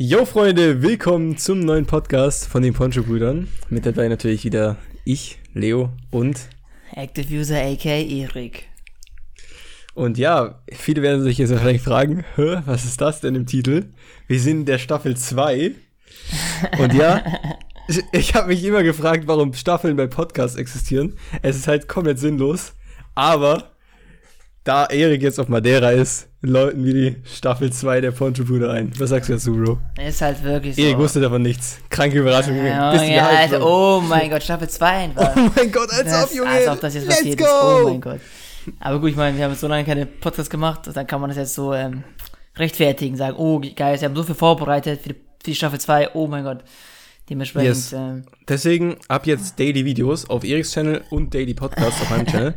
Yo Freunde, willkommen zum neuen Podcast von den Poncho-Brüdern. Mit dabei natürlich wieder ich, Leo und Active User AK Erik. Und ja, viele werden sich jetzt wahrscheinlich fragen, was ist das denn im Titel? Wir sind in der Staffel 2. Und ja, ich, ich habe mich immer gefragt, warum Staffeln bei Podcasts existieren. Es ist halt komplett sinnlos. Aber da Erik jetzt auf Madeira ist, läuten wir die Staffel 2 der Poncho-Brüder ein. Was sagst du dazu, Bro? Ist halt wirklich so. Erik wusste davon nichts. Kranke Überraschung. Ja, du ja, Bro? oh mein Gott, Staffel 2 einfach. Oh mein Gott, als Das- ob, Junge. Als ob das jetzt Let's passiert go. ist. Oh mein Gott. Aber gut, ich meine, wir haben jetzt so lange keine Podcasts gemacht, dann kann man das jetzt so ähm, rechtfertigen, sagen, oh geil, wir haben so viel vorbereitet für die, für die Staffel 2, oh mein Gott. Dementsprechend, Yes. ähm, Deswegen ab jetzt Daily Videos auf Eriks Channel und Daily Podcasts auf meinem Channel.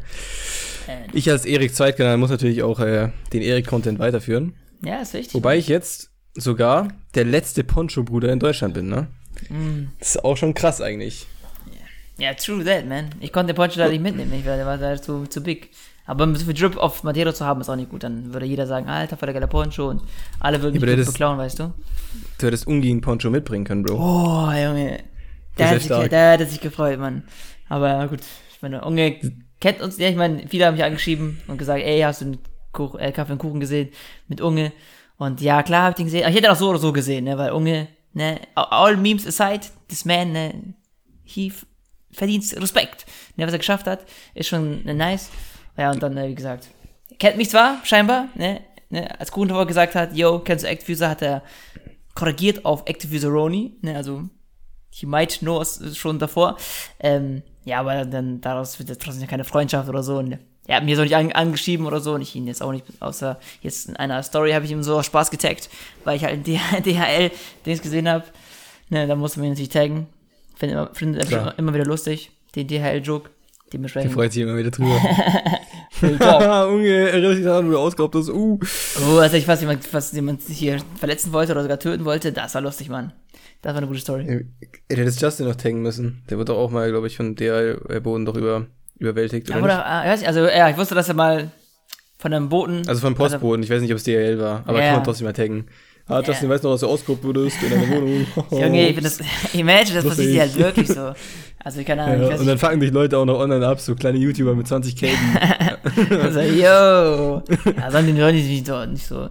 Ich als Erik Zweitkanal muss natürlich auch äh, den Erik-Content weiterführen. ja, ist wichtig. Wobei ich jetzt sogar der letzte Poncho-Bruder in Deutschland bin, ne? Mm. Das ist auch schon krass eigentlich. Ja, true that, man. Ich konnte den Poncho da nicht mitnehmen, nicht, weil der war da zu, zu big. Aber so viel Drip auf Madeira zu haben, ist auch nicht gut. Dann würde jeder sagen, Alter, voll der geile Poncho und alle würden Ja, mich gut das- beklauen, weißt du? Du hättest Ungi einen Poncho mitbringen können, Bro. Oh, Junge. Der hat, echt sich, stark. der hat sich gefreut, Mann. Aber gut, ich meine, Unge kennt uns, ja, ich meine, viele haben mich angeschrieben und gesagt, ey, hast du einen Kuch, äh, Kaffee und Kuchen gesehen mit Unge? Und ja, klar, hab ich den gesehen. Aber ich hätte auch so oder so gesehen, ne, weil Unge, ne, all memes aside, this man, ne, he verdient Respekt. Ne, was er geschafft hat, ist schon ne, nice. Ja, und dann, äh, wie gesagt, kennt mich zwar, scheinbar, ne, ne, als Kuchen davor gesagt hat, yo, kennst du Actifuser, hat er korrigiert auf Actifuser Roni, ne, also he might know us schon davor. Ähm, ja, aber dann daraus wird jetzt trotzdem keine Freundschaft oder so. Und er hat mir so nicht an, angeschrieben oder so und ich ihn jetzt auch nicht, außer jetzt in einer Story habe ich ihm so Spaß getaggt, weil ich halt DHL-Dings gesehen habe. Ne, da musste man ihn natürlich taggen. Finde immer, find Klar. immer wieder lustig, den DHL-Joke. Der Dementsprechend. freut sich immer wieder drüber. Unge, erinnert sich daran, wo du ausgeraubt hast. Uh. Oh, also ich fast jemand, fast jemand hier verletzen wollte oder sogar töten wollte, das war lustig, Mann. Das war eine gute Story. Er hätte jetzt Justin noch taggen müssen. Der wird doch auch mal, glaube ich, von DL-Boden doch über, überwältigt, Ja, oder oder, nicht? nicht, also ja, ich wusste, dass er mal von einem Boten. Also von Postboden. Ich weiß nicht, ob es DL war. Aber Ja. kann man trotzdem mal taggen. Ah, Ja. Justin, weißt du noch, dass du ausgeraubt wurdest in deiner Wohnung? Junge, ich finde das, imagine, das passiert dir halt wirklich so. Also, ich keine Ahnung, Ja, und dann fangen dich Leute auch noch online ab, so kleine YouTuber mit 20 k Also, yo. Ja, sollen die, die nicht so, nicht so,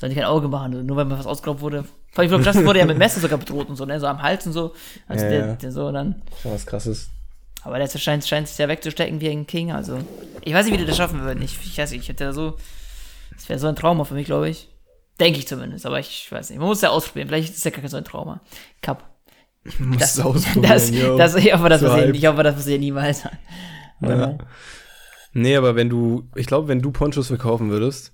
sollen die kein Auge machen, nur weil mir was ausgeraubt wurde. Vor allem, ich glaube, Justin wurde ja mit Messer sogar bedroht und so, ne, so am Hals und so. Also, Ja, der, der so dann. Schon was krasses. Aber der scheint, scheint sich ja wegzustecken wie ein King, also. Ich weiß nicht, wie die das schaffen würden. Ich, ich weiß nicht, ich hätte da so, das wäre so ein Trauma für mich, glaube ich. Denke ich zumindest, aber ich weiß nicht. Man muss ja ausprobieren. Vielleicht ist ja gar kein so ein Trauma. Cup. Muss Das, es ausprobieren, das, yo. das, ich hoffe, das So passiert, ich hoffe, das passiert niemals. Ja. Nee, aber wenn du, ich glaube, wenn du Ponchos verkaufen würdest,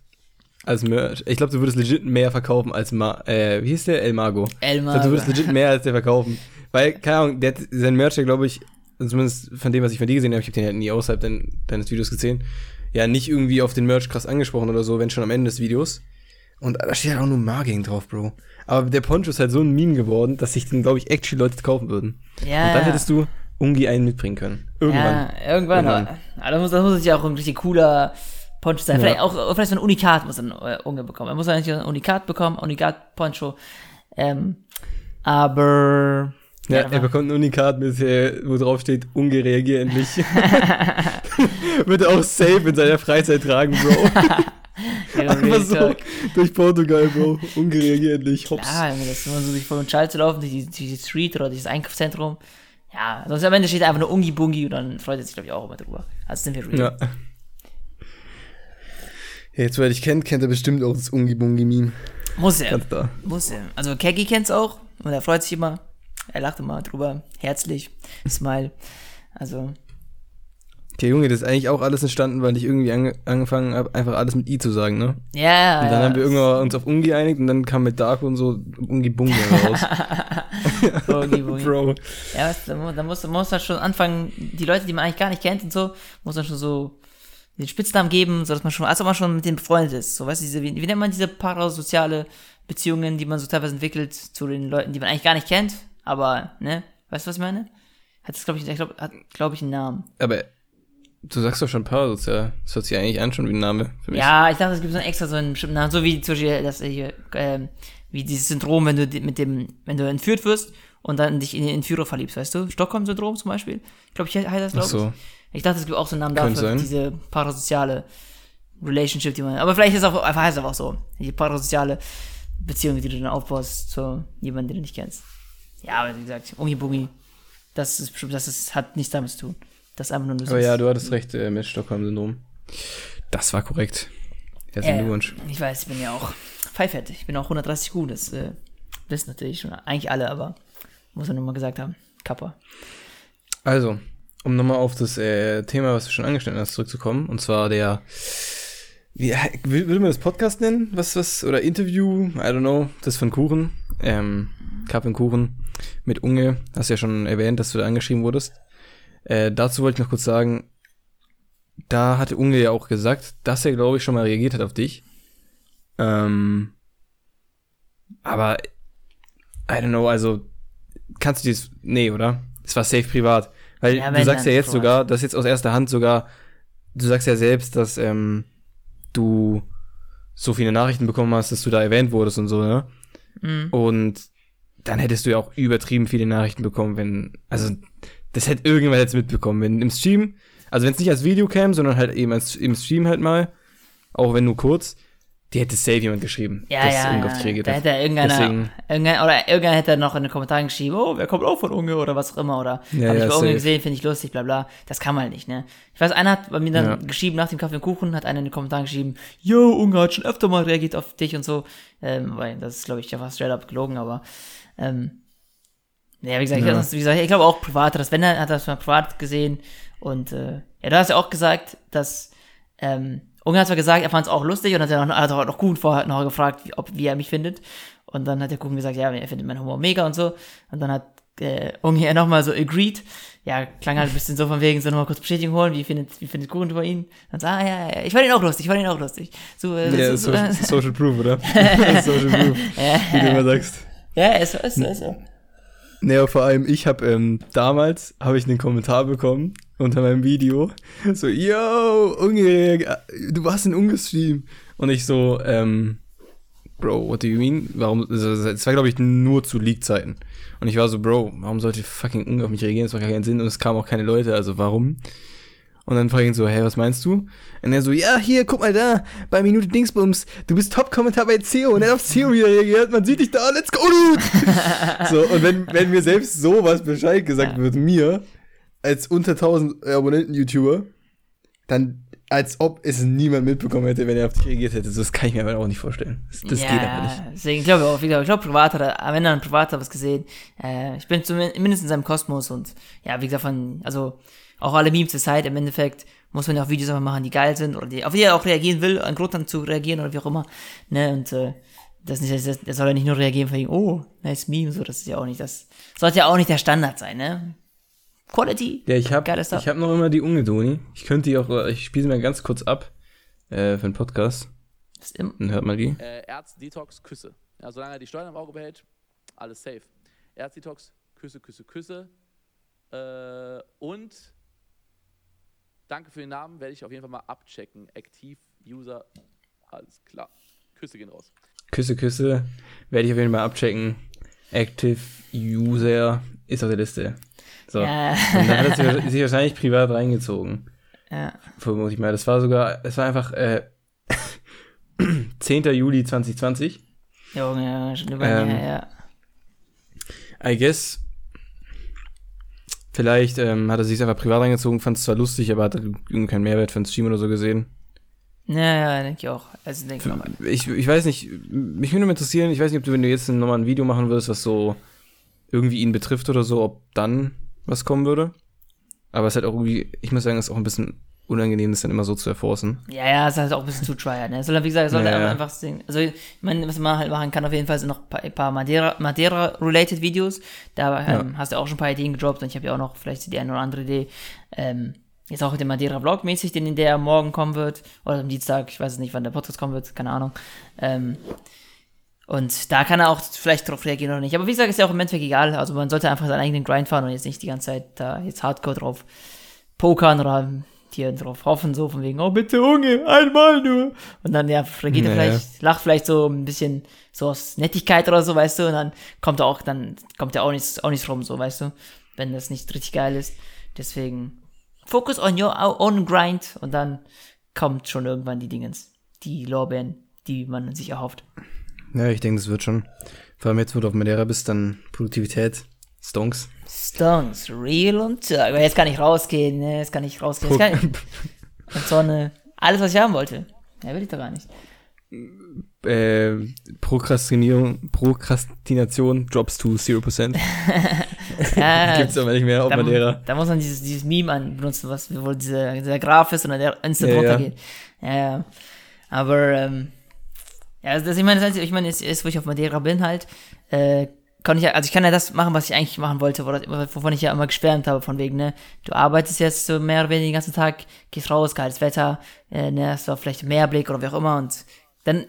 als Merch, ich glaube, du würdest legit mehr verkaufen als, Ma äh, wie hieß der? El Mago. Ich Elmar. glaube, du würdest legit mehr als der verkaufen. Weil, keine Ahnung, der hat sein Merch, glaube ich, zumindest von dem, was ich von dir gesehen habe, ich habe den halt nie außerhalb dein, deines Videos gesehen, ja, nicht irgendwie auf den Merch krass angesprochen oder so, wenn schon am Ende des Videos. Und da steht halt auch nur Marking drauf, Bro. Aber der Poncho ist halt so ein Meme geworden, dass sich den, glaube ich, actually Leute kaufen würden. ja, Und dann hättest du Ungi einen mitbringen können. Irgendwann. Ja, irgendwann. Irgendwann. Aber das muss, das muss ja auch ein richtig cooler Poncho sein. Ja. Vielleicht auch vielleicht so ein Unikat muss ein äh, Unge bekommen. Er muss eigentlich ein Unikat bekommen, Unikat-Poncho. Ähm, aber. Ja, das er bekommt ein Unikat, mit, äh, wo drauf steht, Unge reagier endlich. Wird er auch safe in seiner Freizeit tragen, Bro. Ja, Einfach so durch Portugal, Bro. Unge reagier endlich. Hops. Ja, das ist immer so sich vor den Schall zu laufen, durch die, durch die Street oder dieses Einkaufszentrum. Ja, sonst am Ende steht einfach nur Ungi Bungi und dann freut er sich, glaube ich, auch immer drüber. Also sind wir real. Ja. Ja, Jetzt, wer dich kennt, kennt er bestimmt auch das Ungi-Bungi-Meme. Muss er. Ganz da. Muss er. Also Keggy kennt's auch und er freut sich immer. Er lacht immer drüber. Herzlich. Smile. Also, Okay, Junge, das ist eigentlich auch alles entstanden, weil ich irgendwie ange angefangen habe, einfach alles mit I zu sagen, ne? ja. Und dann ja. haben wir irgendwann uns auf Ungi geeinigt und dann kam mit Dark und so Ungi-Bungi raus. Bungi, Bungi. Bro. Ja, was, da, da muss, muss man schon anfangen, die Leute, die man eigentlich gar nicht kennt und so, muss man schon so den Spitznamen geben, so dass man schon, als ob man schon mit denen befreundet ist. So, weißt du, diese, wie, wie nennt man diese parasoziale Beziehungen, die man so teilweise entwickelt zu den Leuten, die man eigentlich gar nicht kennt, aber, ne? Weißt du, was ich meine? Hat das, glaube ich, ich glaub, hat, glaube ich, einen Namen. Aber du sagst doch schon Parasozial. Das hört sich eigentlich an schon wie ein Name für mich. Ja, ich dachte, es gibt so einen extra so einen bestimmten Namen, so wie zum Beispiel das äh, hier, ähm, wie dieses Syndrom, wenn du mit dem, wenn du entführt wirst und dann dich in den Entführer verliebst, weißt du? Stockholm-Syndrom zum Beispiel. Ich glaube, ich heißt das, Ach glaube so. ich. Ich dachte, es gibt auch so einen Namen Könnte dafür, sein. diese parasoziale Relationship, die man, aber vielleicht ist auch, einfach heißt es auch so. Die parasoziale Beziehung, die du dann aufbaust zu jemandem, den du nicht kennst. Ja, aber wie gesagt, Ungi Bungi, das ist bestimmt, das ist, hat nichts damit zu tun. Das ist einfach nur, Aber ja, du hattest recht äh, mit Stockholm-Syndrom. Das war korrekt. Herzlichen Äh, Glückwunsch. Ich weiß, ich bin ja auch pfeifert. Ich bin auch 130 gut. Das äh, wissen natürlich schon eigentlich alle, aber muss man nur mal gesagt haben. Kappa. Also, um nochmal auf das äh, Thema, was du schon angeschnitten hast, zurückzukommen, und zwar der, wie, würde man das Podcast nennen? Was, was, oder Interview? I don't know, das von Kuchen, ähm, Kuchen mit Unge, hast ja schon erwähnt, dass du da angeschrieben wurdest. Äh, dazu wollte ich noch kurz sagen, da hatte Unge ja auch gesagt, dass er, glaube ich, schon mal reagiert hat auf dich. Ähm, aber, I don't know, also, kannst du dies, nee, oder? Es war safe privat. Weil Ja, du sagst ja jetzt privat. sogar, das jetzt aus erster Hand sogar, du sagst ja selbst, dass, ähm, du so viele Nachrichten bekommen hast, dass du da erwähnt wurdest und so, ne? Mhm. Und dann hättest du ja auch übertrieben viele Nachrichten bekommen, wenn, also, das hätte irgendjemand jetzt mitbekommen, wenn im Stream, also wenn es nicht als Video käme, sondern halt eben als, im Stream halt mal, auch wenn nur kurz, die hätte safe jemand geschrieben, Ja, dass ja, ja. Da hätte irgendeiner, Deswegen- irgendein, oder irgendeiner hätte noch in den Kommentaren geschrieben, oh, wer kommt auch von Unge oder was auch immer, oder Ja, hab ja, ich bei Unge gesehen, finde ich lustig, bla bla. Das kann man halt nicht, ne? Ich weiß, einer hat bei mir dann Ja. geschrieben, nach dem Kaffee und Kuchen, hat einer in den Kommentaren geschrieben, yo, Unge hat schon öfter mal reagiert auf dich und so. Ähm, weil das ist, glaube ich, ja fast straight up gelogen, aber, ähm, ja, wie gesagt, Ja. Ich, wie gesagt, ich glaube auch privat, das wenn er hat das mal privat gesehen und, äh, ja, du hast ja auch gesagt, dass, ähm, Unge hat zwar gesagt, er fand es auch lustig und hat ja noch, hat auch noch Kuchen vorher noch gefragt, wie, ob, wie er mich findet. Und dann hat der Kuchen gesagt, ja, er findet meinen Humor mega und so. Und dann hat äh, Unge nochmal so agreed. Ja, klang halt ein bisschen so von wegen, so nochmal kurz Bestätigung holen, wie findet, wie findet Kuchen über ihn? Dann so, ah, ja, ja, ich fand ihn auch lustig, ich fand ihn auch lustig. So, äh, Ja, so, so, Social, Social Proof, oder? Social Proof, wie du immer sagst. ja, ist so, ist so, ist so. Naja, vor allem ich habe ähm, damals habe ich einen Kommentar bekommen unter meinem Video. So yo Unge du warst in Ungestream. Und ich so ähm, Bro what do you mean? Warum also, es war glaube ich nur zu Leak Zeiten und ich war so Bro warum sollte fucking Unge auf mich reagieren? Das macht gar keinen Sinn. Und es kamen auch keine Leute also warum? Und dann frage ich ihn so, hey, was meinst du? Und er so, ja, hier, guck mal da, bei Minute Dingsbums, du bist Top-Kommentar bei CEO. Und er hat auf CEO wieder reagiert, man sieht dich da, let's go, dude! so, und wenn, wenn mir selbst sowas Bescheid gesagt wird, mir, als unter 1000 Abonnenten-YouTuber, dann als ob es niemand mitbekommen hätte, wenn er auf dich reagiert hätte. So, Das kann ich mir aber auch nicht vorstellen. Das, das ja, geht aber nicht. Deswegen ich glaube auch, wie gesagt, ich glaube, privat hat er, am Ende hat privat hat was gesehen. Äh, ich bin zumindest in seinem Kosmos und ja, wie gesagt, von, also auch alle Memes der Zeit, im Endeffekt muss man ja auch Videos einfach machen, die geil sind oder die, auf die er auch reagieren will, einen Grund dann zu reagieren oder wie auch immer. Ne, und äh, das nicht, das, das soll ja nicht nur reagieren von wegen, oh, nice Meme, so, das ist ja auch nicht, das sollte ja auch nicht der Standard sein, ne? Quality. Ja, ich habe hab noch immer die Ungedoni. Ich könnte die auch, ich spiele sie mal ganz kurz ab äh, für den Podcast. Ist im, Dann hört mal die. äh, Erzdetox, Küsse. Ja, solange er die Steuern im Auge behält, alles safe. Erzdetox, Küsse, Küsse, Küsse. Äh, und danke für den Namen, werde ich auf jeden Fall mal abchecken. Aktiv, User, alles klar. Küsse gehen raus. Küsse, Küsse. Werde ich auf jeden Fall mal abchecken. Active User ist auf der Liste. So. Ja. Und dann hat er sich- wahrscheinlich privat reingezogen. ja. Vermute ich mal. Das war sogar, es war einfach äh, 10. Juli 2020. Junge, ja, schon über Ähm, ja, ja. I guess. Vielleicht ähm, hat er sich einfach privat reingezogen, fand es zwar lustig, aber hat irgendwie keinen Mehrwert für den Stream oder so gesehen. Ja, ja, denke ich auch. Also denke ich auch. Ich, ich weiß nicht, mich würde interessieren, ich weiß nicht, ob du, wenn du jetzt nochmal ein Video machen würdest, was so irgendwie ihn betrifft oder so, ob dann was kommen würde. Aber es ist halt auch irgendwie, ich muss sagen, es ist auch ein bisschen unangenehm, das dann immer so zu erforcen. Ja, ja, es ist halt auch ein bisschen zu tryhard, ne? Es soll, wie gesagt, es soll Ja, halt ja. einfach singen. Also, ich meine, was man halt machen kann, auf jeden Fall sind noch ein paar, paar Madeira- Madeira-related Videos. Da ähm, hast du auch schon ein paar Ideen gedroppt und ich habe ja auch noch vielleicht die eine oder andere Idee. Ähm, jetzt auch mit dem Madeira-Vlog mäßig, den der morgen kommen wird. Oder am Dienstag, ich weiß es nicht, wann der Podcast kommen wird, keine Ahnung. Ähm, und da kann er auch vielleicht drauf reagieren oder nicht. Aber wie gesagt, ist ja auch im Endeffekt egal. Also man sollte einfach seinen eigenen Grind fahren und jetzt nicht die ganze Zeit da jetzt hardcore drauf pokern oder die darauf hoffen, so von wegen, oh bitte Unge, einmal nur. Und dann, ja, reagiert er Naja. vielleicht, lacht vielleicht so ein bisschen so aus Nettigkeit oder so, weißt du, und dann kommt er auch, dann kommt er auch nichts, auch nichts rum, so, weißt du, wenn das nicht richtig geil ist. Deswegen, focus on your own grind und dann kommt schon irgendwann die Dingens, die Lorbeeren, die man sich erhofft. Ja, ich denke, das wird schon. Vor allem jetzt, wo du auf Madeira bist, dann Produktivität, Stonks. Stones, real und. Aber jetzt kann ich rausgehen, ne? Jetzt kann ich rausgehen. Jetzt kann ich, und Sonne, alles, was ich haben wollte. Ja, will ich doch gar nicht. äh, Prokrastinierung, Prokrastination drops to 0%. Ja, Gibt's aber nicht mehr auf da, Madeira. da muss man dieses, dieses Meme an benutzen, was, wo dieser, dieser Graph ist und dann der instant Ja, ja. runtergeht. Ja, ja. Aber, ähm, ja, also das, ich meine, das ich meine, ist, ist, wo ich auf Madeira bin halt, äh, kann ich ja, also ich kann ja das machen, was ich eigentlich machen wollte, wo- wovon ich ja immer geschwärmt habe, von wegen, ne, du arbeitest jetzt so mehr oder weniger den ganzen Tag, gehst raus, geiles Wetter, äh, ne, hast du vielleicht Meerblick oder wie auch immer und dann,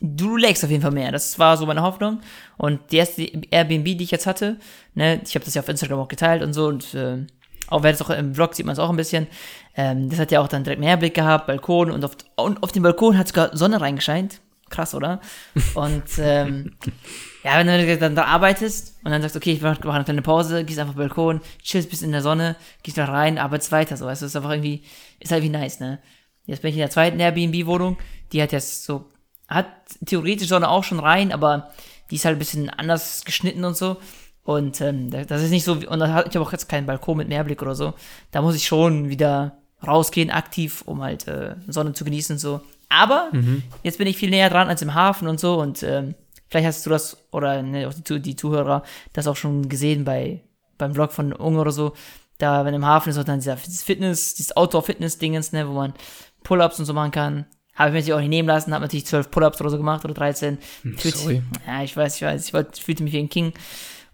du legst auf jeden Fall mehr. Das war so meine Hoffnung. Und die erste Airbnb, die ich jetzt hatte, ne, ich habe das ja auf Instagram auch geteilt und so und äh, auch wenn es auch im Vlog sieht man es auch ein bisschen. Ähm, das hat ja auch dann direkt Meerblick gehabt, Balkon und auf, und auf dem Balkon hat sogar Sonne reingescheint. Krass, oder? Und ähm, ja, wenn du dann da arbeitest und dann sagst, okay, ich mache mach eine kleine Pause, gehst einfach auf den Balkon, chillst bis in der Sonne, gehst da rein, arbeitest weiter, so, weißt du, ist einfach irgendwie, ist halt wie nice, ne? Jetzt bin ich in der zweiten Airbnb-Wohnung, die hat jetzt so, hat theoretisch Sonne auch schon rein, aber die ist halt ein bisschen anders geschnitten und so. Und ähm, da- das ist nicht so, und ich habe auch jetzt keinen Balkon mit Meerblick oder so. Da muss ich schon wieder rausgehen, aktiv, um halt äh, Sonne zu genießen und so. Aber jetzt bin ich viel näher dran als im Hafen und so und ähm, vielleicht hast du das, oder ne, auch die, die Zuhörer, das auch schon gesehen bei beim Vlog von Unge oder so. Da, wenn im Hafen ist, auch dann dieser, dieses Fitness, dieses Outdoor-Fitness-Dingens, ne, wo man Pull-Ups und so machen kann. Habe ich mir natürlich auch nicht nehmen lassen, habe natürlich zwölf Pull-Ups oder so gemacht oder 13. Fühlt- sorry. Ja, ich weiß, ich weiß, ich wollte, fühlte mich wie ein King.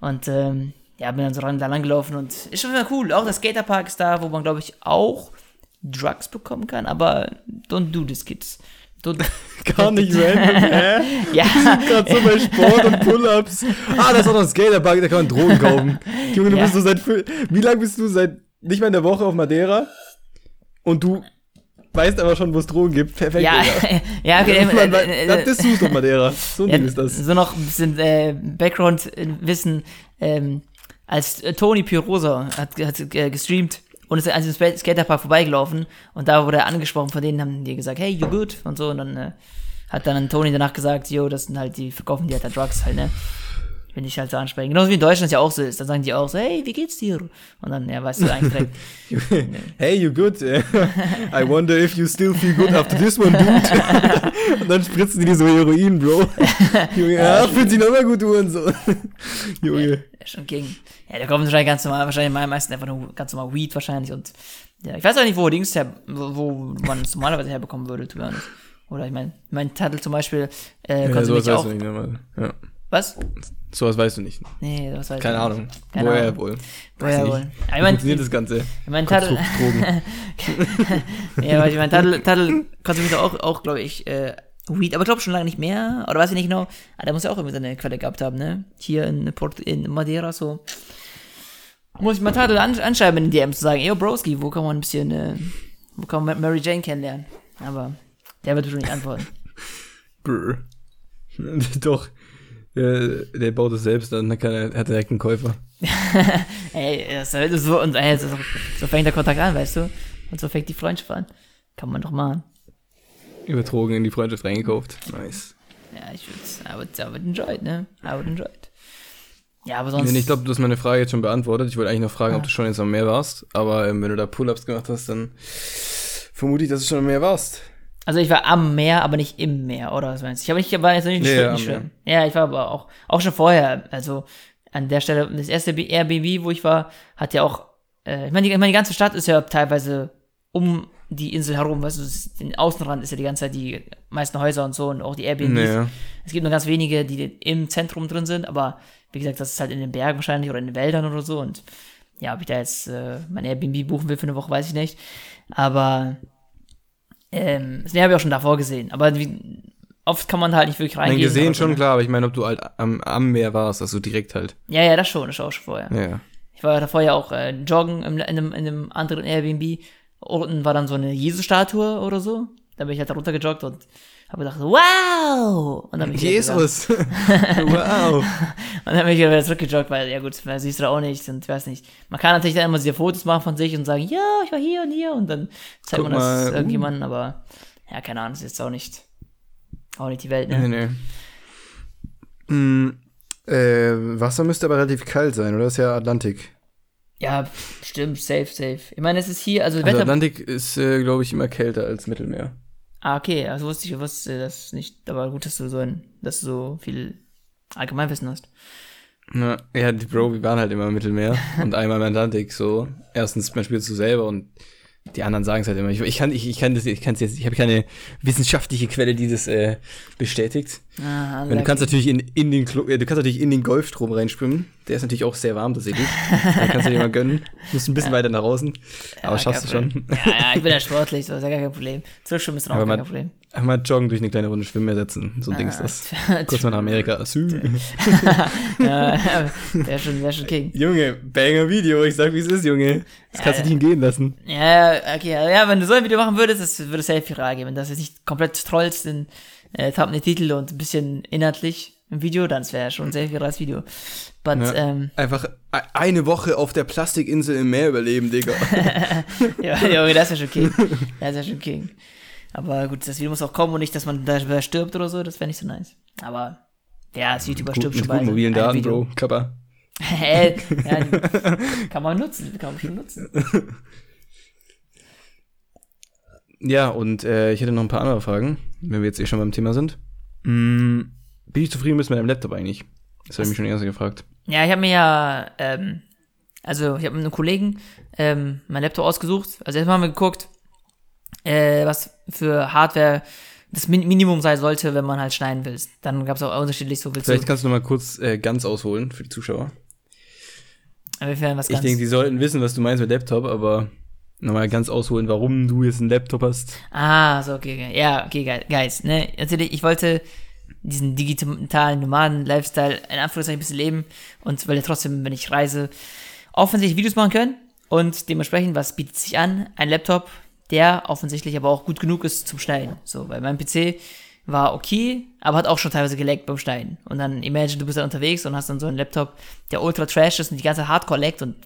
Und ähm, ja, bin dann so ran, da lang gelaufen und ist schon wieder cool. Auch der Skaterpark ist da, wo man, glaube ich, auch Drugs bekommen kann, aber don't do this, kids. Don't, Gar nicht random, hä? ja, Gerade so bei Sport und Pull-Ups. Ah, da ist auch noch ein Skaterpark, da kann man Drogen kaufen. Junge, du Ja. bist so seit, wie lange bist du seit, nicht mal in der Woche auf Madeira? Und du weißt aber schon, wo es Drogen gibt. Perfekt, ja, ja, okay, Man, man, äh, das äh, bist du doch Madeira. So Ja, ist das. So noch ein bisschen äh, Background-Wissen. Ähm, als äh, Tony Pirosa hat, hat äh, gestreamt und ist an diesem Skaterpark vorbeigelaufen und da wurde er angesprochen, von denen haben die gesagt, hey, you good? Und so und dann äh, hat dann Tony danach gesagt, yo, das sind halt die, verkaufen die halt da Drugs halt, ne? Wenn ich halt so ansprechen. Genauso wie in Deutschland es ja auch so ist. Dann sagen die auch so, hey, wie geht's dir? Und dann, ja, weißt du eigentlich direkt. Hey, you good? I wonder if you still feel good after this one, dude. und dann spritzen die dir so Heroin, Bro. Junge, ja, fühlt sich noch mal gut, du und so. Junge. Ja, schon King. Ja, der kommt wahrscheinlich ganz normal, wahrscheinlich meisten einfach nur ganz normal Weed wahrscheinlich und ja, ich weiß auch nicht, wo Dings her, wo, man es normalerweise herbekommen würde, to be honest. Oder ich meine, mein Tattel zum Beispiel, äh, Ja, sowas mich weißt auch. nicht, ne? Ja. Was? Sowas weißt du nicht. Nee, das weiß ich Keine nicht. Ahnung. Keine Woher Ahnung. wohl? Woher wohl? nicht. Ja, ich Wie mein, funktioniert das Ganze? mein Tattel, Konstrukt Drogen. ja, weil ich mein Tattel, Tattel konsumiert auch, auch glaube ich, äh, Weed, aber ich glaube schon lange nicht mehr, oder weiß ich nicht genau. Aber der muss ja auch irgendwie seine Quelle gehabt haben, ne? Hier in, Port in Madeira so. Muss ich mal Tattel an anschreiben in den DMs zu sagen, ey, Broski, wo kann man ein bisschen, äh, wo kann man Mary Jane kennenlernen? Aber der wird schon nicht antworten. Brr. Doch. Der, der baut es selbst an, dann kann er, hat direkt einen Käufer. ey, das so, und, ey, so, so fängt der Kontakt an, weißt du? Und so fängt die Freundschaft an. Kann man doch machen. Über Drogen in die Freundschaft reingekauft. Nice. Ja, ich würde, I would, I would enjoy it, ne? I would enjoy it. Ja, aber sonst. Nee, ich glaube, du hast meine Frage jetzt schon beantwortet. Ich wollte eigentlich noch fragen, ob du schon jetzt am Meer warst. Aber ähm, wenn du da Pull-Ups gemacht hast, dann vermute ich, dass du schon am Meer warst. Also ich war am Meer, aber nicht im Meer, oder was meinst du? Ich, aber ich war jetzt nicht, Nee, nicht, nicht schwimmen. Ja, ich war aber auch, auch schon vorher, also an der Stelle, das erste Airbnb, wo ich war, hat ja auch, äh, ich meine, die, ich meine, die ganze Stadt ist ja teilweise um die Insel herum, weißt du, den Außenrand ist ja die ganze Zeit die meisten Häuser und so und auch die Airbnbs. Naja. Es gibt nur ganz wenige, die im Zentrum drin sind, aber wie gesagt, das ist halt in den Bergen wahrscheinlich oder in den Wäldern oder so und ja, ob ich da jetzt äh, mein Airbnb buchen will für eine Woche, weiß ich nicht. Aber ähm, das habe ich auch schon davor gesehen. Aber wie, oft kann man halt nicht wirklich Nein, reingehen. gesehen oder so, schon, klar, aber ich meine, ob du halt am, am Meer warst, also direkt halt. Ja, ja, das schon, das war auch schon vorher. Ja. Ich war davor ja auch äh, joggen in, in, einem, in einem anderen Airbnb unten war dann so eine Jesus-Statue oder so. Da bin ich halt da runtergejoggt und habe gedacht, wow! Und dann bin ich. Jesus! wow! Und dann bin ich wieder zurückgejoggt, weil, ja gut, siehst du auch nicht und ich weiß nicht. Man kann natürlich dann immer diese Fotos machen von sich und sagen, ja, ich war hier und hier und dann zeigt Guck man das mal, uh. irgendjemandem, aber ja, keine Ahnung, das ist jetzt auch nicht, auch nicht die Welt, Nee, ne? nee. Mm, äh, Wasser müsste aber relativ kalt sein, oder? Das ist ja Atlantik. Ja, stimmt, safe, safe. Ich meine, es ist hier, also, Also Wetter. Atlantik ist, äh, glaube ich, immer kälter als Mittelmeer. Ah, okay, also wusste ich, wusste das nicht, aber gut, dass du so ein, dass du so viel Allgemeinwissen hast. Na, ja, die Bro, wir waren halt immer im Mittelmeer und einmal im Atlantik, so. Erstens, man spielt so selber und die anderen sagen es halt immer. Ich, ich kann, ich, ich kann das, ich kann jetzt, ich habe keine wissenschaftliche Quelle, die das äh, bestätigt. Ah, du kannst natürlich in, in den Klo, du kannst natürlich in den Golfstrom reinschwimmen. Der ist natürlich auch sehr warm tatsächlich. da kannst du dir mal gönnen. Musst ein bisschen weiter nach außen. Aber schaffst du schon. Ja, ja, ich bin ja sportlich, so ist ja gar kein Problem. Zurückschwimmen ist dann auch man- kein Problem. Einmal joggen durch eine kleine Runde Schwimmen ersetzen. So ein Ding ist das. Kurz mal nach Amerika. Ja, wäre schon, wär schon King. Junge, banger Video. Ich sag, wie es ist, Junge. Das kannst du Ja, nicht gehen lassen. Ja, okay, ja, wenn du so ein Video machen würdest, das würde safe viral gehen. Wenn das jetzt nicht komplett trollst in äh, Thumbnail-Titel und ein bisschen inhaltlich im Video, dann wäre schon ein sehr virales Video. But, Ja. ähm, Einfach e- eine Woche auf der Plastikinsel im Meer überleben, Digga. ja, Junge, das wäre schon King. Das wäre schon King. Aber gut, das Video muss auch kommen und nicht, dass man da stirbt oder so, das wäre nicht so nice. Aber, ja, als YouTuber stirbt mit schon bei guten mobilen Daten, Video. Bro. Kappa. Hä? ja, kann man nutzen, kann man schon nutzen. Ja, und äh, ich hätte noch ein paar andere Fragen, wenn wir jetzt eh schon beim Thema sind. Mm, bin ich zufrieden bist mit deinem Laptop eigentlich? Das habe ich mich schon erst gefragt. Ja, ich habe mir ja, ähm, also ich habe mit einem Kollegen ähm, mein Laptop ausgesucht. Also erstmal haben wir geguckt, äh, was für Hardware das Min Minimum sein sollte, wenn man halt schneiden will. Dann gab es auch unterschiedlich so willst Vielleicht du, kannst du noch mal kurz äh, ganz ausholen für die Zuschauer. inwiefern was Ich ganz. denke, die sollten wissen, was du meinst mit Laptop, aber nochmal ganz ausholen, warum du jetzt einen Laptop hast. Ah, so, okay, okay. Ja, okay, geil, guys, ne? Natürlich, ich wollte diesen digitalen Nomaden-Lifestyle in Anführungszeichen ein bisschen leben und weil ja trotzdem, wenn ich reise, offensichtlich Videos machen können und dementsprechend, was bietet sich an? Ein Laptop, der offensichtlich aber auch gut genug ist zum Schneiden. So, weil mein PC war okay, aber hat auch schon teilweise geleckt beim Schneiden. Und dann imagine, du bist dann unterwegs und hast dann so einen Laptop, der ultra trash ist und die ganze Hardcore leckt und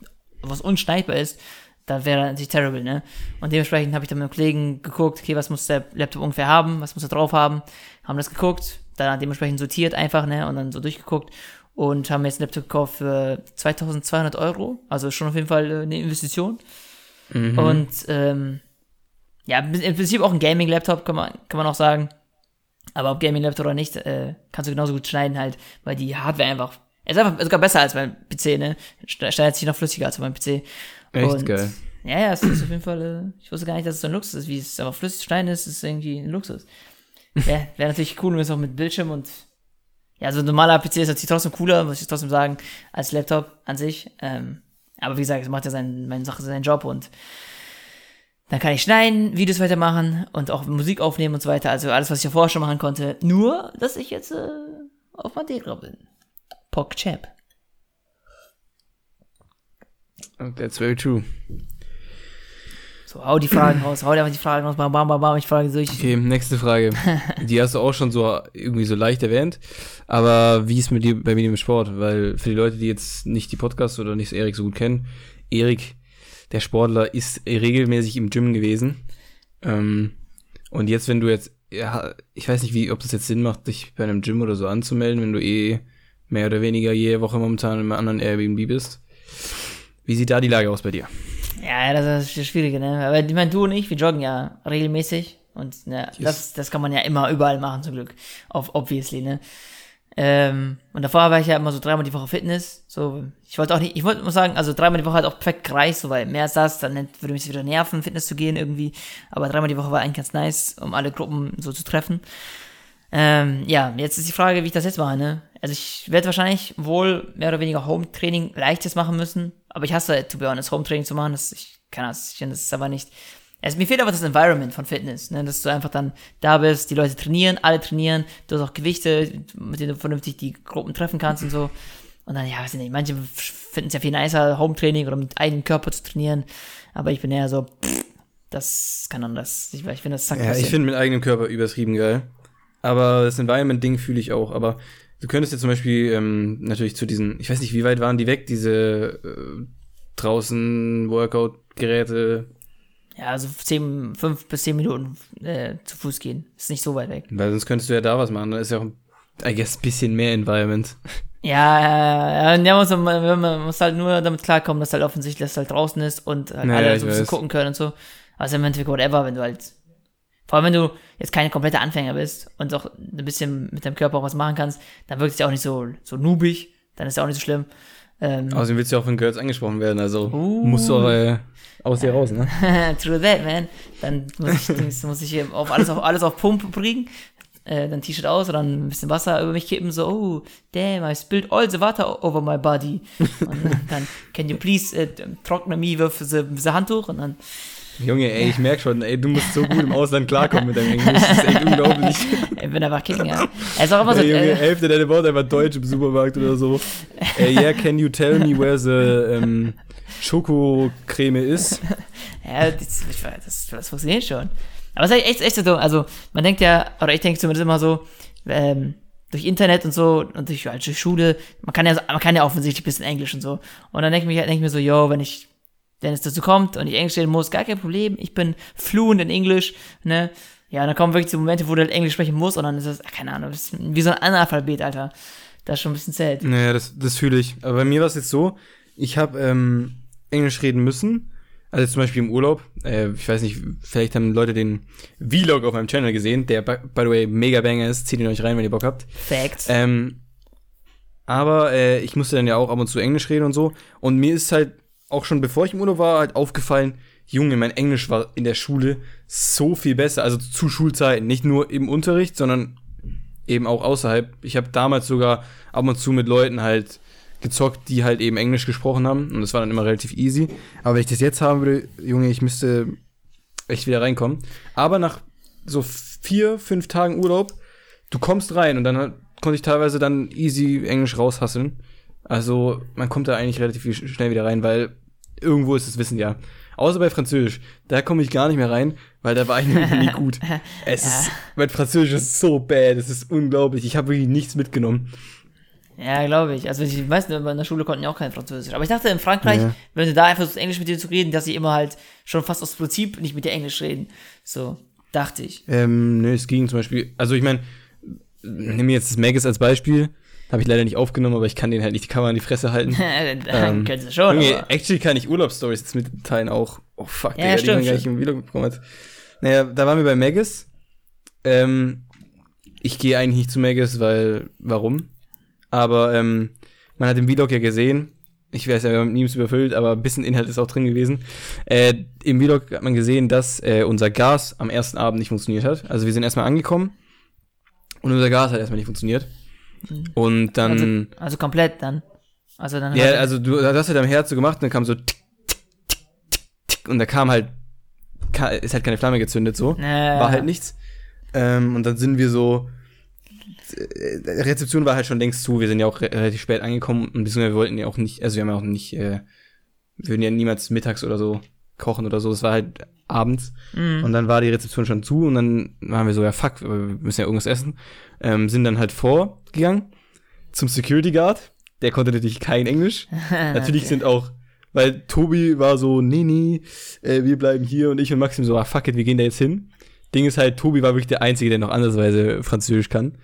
was unschneidbar ist, dann wäre das natürlich terrible, ne? Und dementsprechend habe ich dann mit einem Kollegen geguckt, okay, was muss der Laptop ungefähr haben, was muss er drauf haben, haben das geguckt, dann dementsprechend sortiert einfach, ne? Und dann so durchgeguckt und haben jetzt einen Laptop gekauft für 2200 Euro, also schon auf jeden Fall äh, eine Investition. Und ähm, ja, im Prinzip auch ein Gaming-Laptop, kann man, kann man auch sagen. Aber ob Gaming-Laptop oder nicht, äh, kannst du genauso gut schneiden halt, weil die Hardware einfach, ist einfach sogar besser als mein PC, ne? Schne- Schneidet sich noch flüssiger als mein PC. Echt Und- geil. Ja, ja, es ist auf jeden Fall, äh, ich wusste gar nicht, dass es so ein Luxus ist, wie es aber flüssig schneiden ist, ist irgendwie ein Luxus. Ja, wäre natürlich cool, wenn es auch mit Bildschirm und ja, so ein normaler PC ist natürlich trotzdem cooler, muss ich trotzdem sagen, als Laptop an sich. Ähm, aber wie gesagt, es macht ja sein, meine Sache seinen Job und dann kann ich schneiden, Videos weitermachen und auch Musik aufnehmen und so weiter. Also alles, was ich ja vorher schon machen konnte. Nur, dass ich jetzt äh, auf Madeira bin. PogChamp. That's very true. So, hau die Fragen raus, hau dir einfach die Fragen raus, bam, bam, bam, bam, ich frage durch. Okay, nächste Frage. Die hast du auch schon so irgendwie so leicht erwähnt. Aber wie ist mit dir bei mir im Sport? Weil für die Leute, die jetzt nicht die Podcasts oder nicht Erik so gut kennen, Erik, der Sportler, ist regelmäßig im Gym gewesen. Ähm, und jetzt, wenn du jetzt, ja, ich weiß nicht, wie, ob das jetzt Sinn macht, dich bei einem Gym oder so anzumelden, wenn du eh mehr oder weniger jede Woche momentan in einem anderen Airbnb bist. Wie sieht da die Lage aus bei dir? Ja, das ist das Schwierige, ne? Aber ich meine, du und ich, wir joggen ja regelmäßig. Und ne, das, das kann man ja immer überall machen, zum Glück. Auf, obviously, ne? Ähm, und davor war ich ja immer so dreimal die Woche Fitness. So, ich wollte auch nicht, ich wollte muss sagen, also dreimal die Woche hat auch perfekt gereicht, so, weil mehr das, dann würde mich wieder nerven, Fitness zu gehen irgendwie. Aber dreimal die Woche war eigentlich ganz nice, um alle Gruppen so zu treffen. Ähm, ja, jetzt ist die Frage, wie ich das jetzt mache, ne? Also ich werde wahrscheinlich wohl mehr oder weniger Home-Training leichtes machen müssen, aber ich hasse, to be honest, Home-Training zu machen, das, ich kann das, ich finde, das ist aber nicht, also mir fehlt aber das Environment von Fitness, ne? dass du einfach dann da bist, die Leute trainieren, alle trainieren, du hast auch Gewichte, mit denen du vernünftig die Gruppen treffen kannst und so. Und dann, ja, weiß ich nicht, manche finden es ja viel nicer, Home-Training oder mit eigenem Körper zu trainieren, aber ich bin eher so, pff, das kann anders. Ich, ich finde, das zackt Ja, ich finde mit eigenem Körper übertrieben geil. Aber das Environment-Ding fühle ich auch. Aber du könntest jetzt zum Beispiel ähm, natürlich zu diesen, ich weiß nicht, wie weit waren die weg, diese äh, draußen Workout-Geräte, Ja, also 10, 5 bis 10 Minuten äh, zu Fuß gehen. Ist nicht so weit weg. weil sonst könntest du ja da was machen. Da ist ja auch, I guess, ein bisschen mehr Environment. Ja, ja, ja, ja man, muss, man muss halt nur damit klarkommen, dass halt offensichtlich das halt draußen ist und halt Ja, alle so ein bisschen weiß. gucken können und so. Also im Endeffekt whatever, wenn du halt, vor allem wenn du jetzt kein kompletter Anfänger bist und auch ein bisschen mit deinem Körper auch was machen kannst, dann wirkt es ja auch nicht so, so noobig, dann ist ja auch nicht so schlimm. Ähm, Außerdem willst du ja auch von Girls angesprochen werden, also Uh. musst du auch äh, aus dir raus, ne? True that, man. Dann muss ich, muss ich auf alles auf alles auf Pump bringen. Äh, dann T-Shirt aus und dann ein bisschen Wasser über mich kippen, so, oh, damn, I spilled all the water over my body. Und dann, can you please äh, trockne me with the, the Handtuch? Und dann, Junge, ey, ich merk schon, ey, du musst so gut im Ausland klarkommen mit deinem Englisch. Das ist echt unglaublich. ich bin einfach kicken, ja. Er ist auch immer so, Ey, Junge, äh, Hälfte deiner Worte einfach Deutsch im Supermarkt oder so. Ey, yeah, can you tell me where the ähm, Schokocreme ist? ja, das, das, das funktioniert schon. Aber es ist echt, echt, so dumm. Also, man denkt ja, oder ich denke zumindest immer so, ähm, durch Internet und so und durch, durch Schule, man kann ja, man kann ja offensichtlich ein bisschen Englisch und so. Und dann denke ich, mir- denk ich mir so, yo, wenn ich, wenn es dazu kommt und ich Englisch reden muss, gar kein Problem, ich bin fluent in Englisch, ne? Ja, dann kommen wirklich so Momente, wo du halt Englisch sprechen musst und dann ist das, ach, keine Ahnung, das wie so ein Analphabet, Alter. Das ist schon ein bisschen zählt. Naja, das, das fühle ich. Aber bei mir war es jetzt so, ich habe ähm, Englisch reden müssen. Also zum Beispiel im Urlaub. Äh, ich weiß nicht, vielleicht haben Leute den Vlog auf meinem Channel gesehen, der by by the way mega banger ist. Zieht ihn euch rein, wenn ihr Bock habt. Facts. Ähm, aber äh, ich musste dann ja auch ab und zu Englisch reden und so. Und mir ist halt auch schon bevor ich im Urlaub war, halt aufgefallen, Junge, mein Englisch war in der Schule so viel besser. Also zu Schulzeiten. Nicht nur im Unterricht, sondern eben auch außerhalb. Ich habe damals sogar ab und zu mit Leuten halt gezockt, die halt eben Englisch gesprochen haben. Und das war dann immer relativ easy. Aber wenn ich das jetzt haben würde, Junge, ich müsste echt wieder reinkommen. Aber nach so vier, fünf Tagen Urlaub, du kommst rein und dann konnte ich teilweise dann easy Englisch raushasseln. Also man kommt da eigentlich relativ schnell wieder rein, weil irgendwo ist das Wissen ja. Außer bei Französisch, da komme ich gar nicht mehr rein, weil da war ich nämlich nie gut. Es ist, mein Französisch ist so bad, es ist unglaublich. Ich habe wirklich nichts mitgenommen. Ja, glaube ich. Also die meisten in der Schule konnten ja auch kein Französisch. Aber ich dachte in Frankreich, Ja. wenn du da einfach versuchst, Englisch mit dir zu reden, dass sie immer halt schon fast aus Prinzip nicht mit dir Englisch reden. So, dachte ich. Ähm, nö, es ging zum Beispiel, also ich meine, nimm mir jetzt das Magus als Beispiel. Habe ich leider nicht aufgenommen, aber ich kann den halt nicht die Kamera in die Fresse halten. Dann können sie schon, aber. actually kann ich Urlaubsstories jetzt mitteilen auch. Oh fuck, Ja, Digga, stimmt, die man gar nicht im Vlog bekommen hat. Naja, da waren wir bei Magus. Ähm, ich gehe eigentlich nicht zu Magus, weil, warum? Aber ähm, man hat im Vlog ja gesehen, ich weiß ja, wir haben Memes überfüllt, aber ein bisschen Inhalt ist auch drin gewesen. Äh, Im Vlog hat man gesehen, dass äh, unser Gas am ersten Abend nicht funktioniert hat. Also wir sind erstmal angekommen und unser Gas hat erstmal nicht funktioniert. Und dann. Also, also komplett dann. Also dann. Ja, also du hast halt am Herz so gemacht und dann kam so tick, tick, tick, tick, tick und da kam halt, ist halt keine Flamme gezündet so, Äh, war halt nichts. Ähm, und dann sind wir so, äh, Rezeption war halt schon längst zu, wir sind ja auch re relativ spät angekommen und beziehungsweise wir wollten ja auch nicht, also wir haben ja auch nicht, äh, wir würden ja niemals mittags oder so kochen oder so, es war halt abends Mhm. und dann war die Rezeption schon zu und dann waren wir so, ja fuck, wir müssen ja irgendwas essen, ähm, sind dann halt vorgegangen zum Security Guard, der konnte natürlich kein Englisch, Natürlich sind auch, weil Tobi war so, nee, nee, äh, wir bleiben hier und ich und Maxim so, ah, fuck it, wir gehen da jetzt hin. Ding ist halt, Tobi war wirklich der Einzige, der noch andersweise Französisch kann.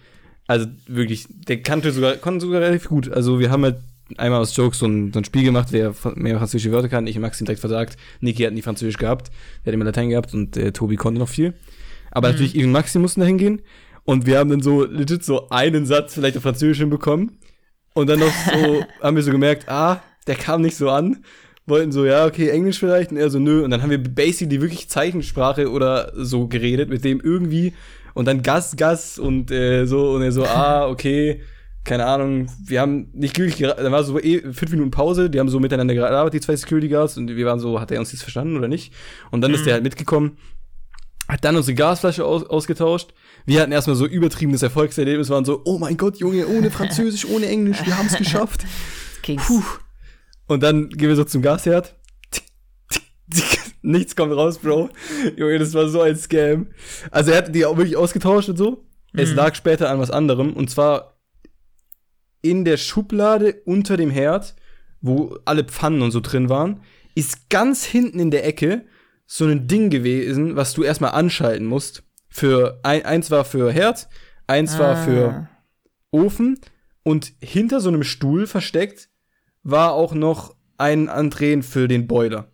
Also wirklich, der kannte sogar, konnte sogar relativ gut. Also wir haben halt einmal aus Jokes so ein, so ein Spiel gemacht, wer mehr französische Wörter kann. Ich und Maxim direkt versagt. Niki hat nie Französisch gehabt. Der hat immer Latein gehabt und äh, Tobi konnte noch viel. Aber natürlich, ich und Maxim mussten da hingehen. Und wir haben dann so legit so einen Satz vielleicht auf Französisch hinbekommen. Und dann noch so, haben wir so gemerkt, ah, der kam nicht so an. Wollten so, ja, okay, Englisch vielleicht. Und er so, nö. Und dann haben wir basically wirklich Zeichensprache oder so geredet, mit dem irgendwie. Und dann Gas, Gas und äh, so. Und er so, ah, okay, keine Ahnung. Wir haben nicht glücklich Dann war so eh fünf Minuten Pause. Die haben so miteinander gearbeitet, die zwei Security Guards. Und wir waren so, hat er uns jetzt verstanden oder nicht? Und dann ist der halt mitgekommen hat dann unsere Gasflasche aus, ausgetauscht. Wir hatten erstmal so übertriebenes Erfolgserlebnis, waren so, oh mein Gott, Junge, ohne Französisch, ohne Englisch, wir haben es geschafft. Puh. Und dann gehen wir so zum Gasherd. Tick, tick, tick. nichts kommt raus, Bro. Junge, das war so ein Scam. Also er hatte die auch wirklich ausgetauscht und so. Es Mhm. lag später an was anderem. Und zwar in der Schublade unter dem Herd, wo alle Pfannen und so drin waren, ist ganz hinten in der Ecke so ein Ding gewesen, was du erstmal anschalten musst. Für ein, eins war für Herd, eins war Ah. für Ofen und hinter so einem Stuhl versteckt war auch noch ein Andrehen für den Boiler.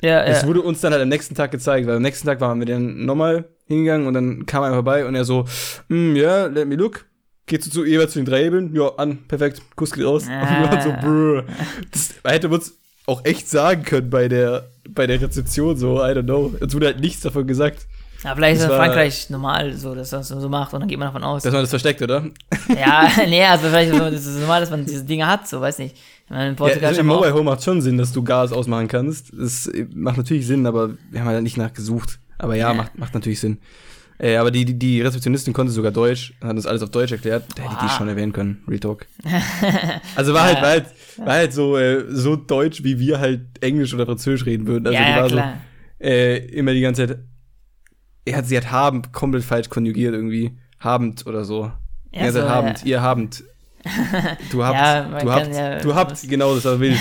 Ja, Das ja. wurde uns dann halt am nächsten Tag gezeigt, weil am nächsten Tag waren wir dann nochmal hingegangen und dann kam er vorbei und er so, "Mm, ja, let me look. Geht so zu jeweils zu den drei Hebeln, ja, an, perfekt, Kuss geht raus. Und wir waren so, Ah. brr. Das hätte man uns auch echt sagen können bei der, bei der Rezeption, so, I don't know. Uns wurde halt nichts davon gesagt, Ja, vielleicht ist Das es in Frankreich normal, so, dass man das so macht und dann geht man davon aus. dass man das versteckt, oder? ja, nee, also vielleicht ist es ist normal, dass man diese Dinge hat, so, weiß nicht. Ich meine, in Ja, Portugal also schon Im Mobile Home macht schon Sinn, dass du Gas ausmachen kannst. Das macht natürlich Sinn, aber wir haben halt nicht nachgesucht. Aber ja, Ja. macht, macht natürlich Sinn. Äh, aber die, die, die Rezeptionistin konnte sogar Deutsch, hat uns alles auf Deutsch erklärt. Da hätte ich die schon erwähnen können, Real Talk. Also war halt, war halt, war halt so, äh, so deutsch, wie wir halt Englisch oder Französisch reden würden. Also ja, die war klar. so äh, immer die ganze Zeit. Er hat, sie hat habend komplett falsch konjugiert irgendwie. Habend oder so. Ja, so, habend, ja. ihr habend. Du habt, Ja, du habt, ja- du habt, genau, das war wild.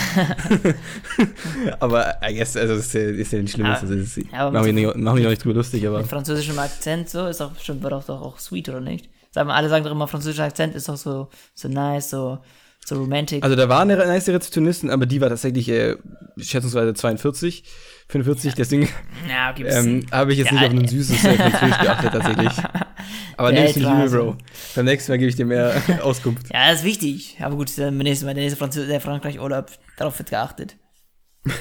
aber I guess, also das ist ja, ist ja nicht schlimm, Ja, das ist, aber machen, wir mit- nicht, machen wir noch nicht drüber lustig, aber Mit französischem Akzent, so, ist auch bestimmt, doch, doch auch sweet, oder nicht? Sagen wir, alle sagen doch immer, französischer Akzent ist doch so, so nice, so, so romantic. also da war eine nice Rezeptionistin, aber die war tatsächlich äh, schätzungsweise 42, 45, deswegen ja, okay, bis- ähm, habe ich jetzt Ja, nicht auf ein süßes äh, Französisch geachtet tatsächlich. Aber Ja, übel, so. Bro. Beim nächsten Mal gebe ich dir mehr Auskunft. ja, das ist wichtig. Aber gut, beim nächsten Mal, der nächste Französ der Frankreich-Urlaub, darauf wird geachtet.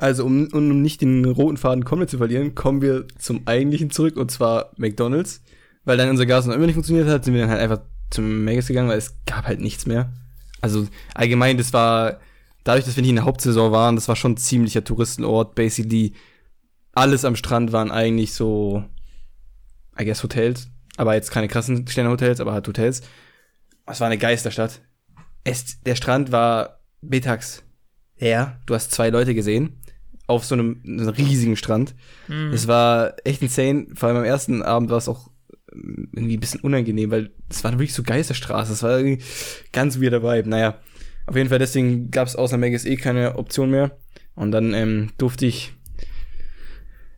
Also, um, um nicht den roten Faden komplett zu verlieren, kommen wir zum eigentlichen zurück, und zwar McDonalds. Weil dann unser Gas noch immer nicht funktioniert hat, sind wir dann halt einfach zum Maggis gegangen, weil es gab halt nichts mehr. Also, allgemein, das war, dadurch, dass wir nicht in der Hauptsaison waren, das war schon ein ziemlicher Touristenort. Basically, alles am Strand waren eigentlich so, I guess, Hotels. Aber jetzt keine krassen Sterne-Hotels, aber halt Hotels. Es war eine Geisterstadt. Es, der Strand war mittags leer. Du hast zwei Leute gesehen auf so einem, einem riesigen Strand. Es war echt insane. Vor allem am ersten Abend war es auch irgendwie ein bisschen unangenehm, weil es war wirklich so Geisterstraße. Es war irgendwie ganz weirder Vibe. Naja, auf jeden Fall deswegen gab es außer Maggis eh keine Option mehr. Und dann ähm, durfte ich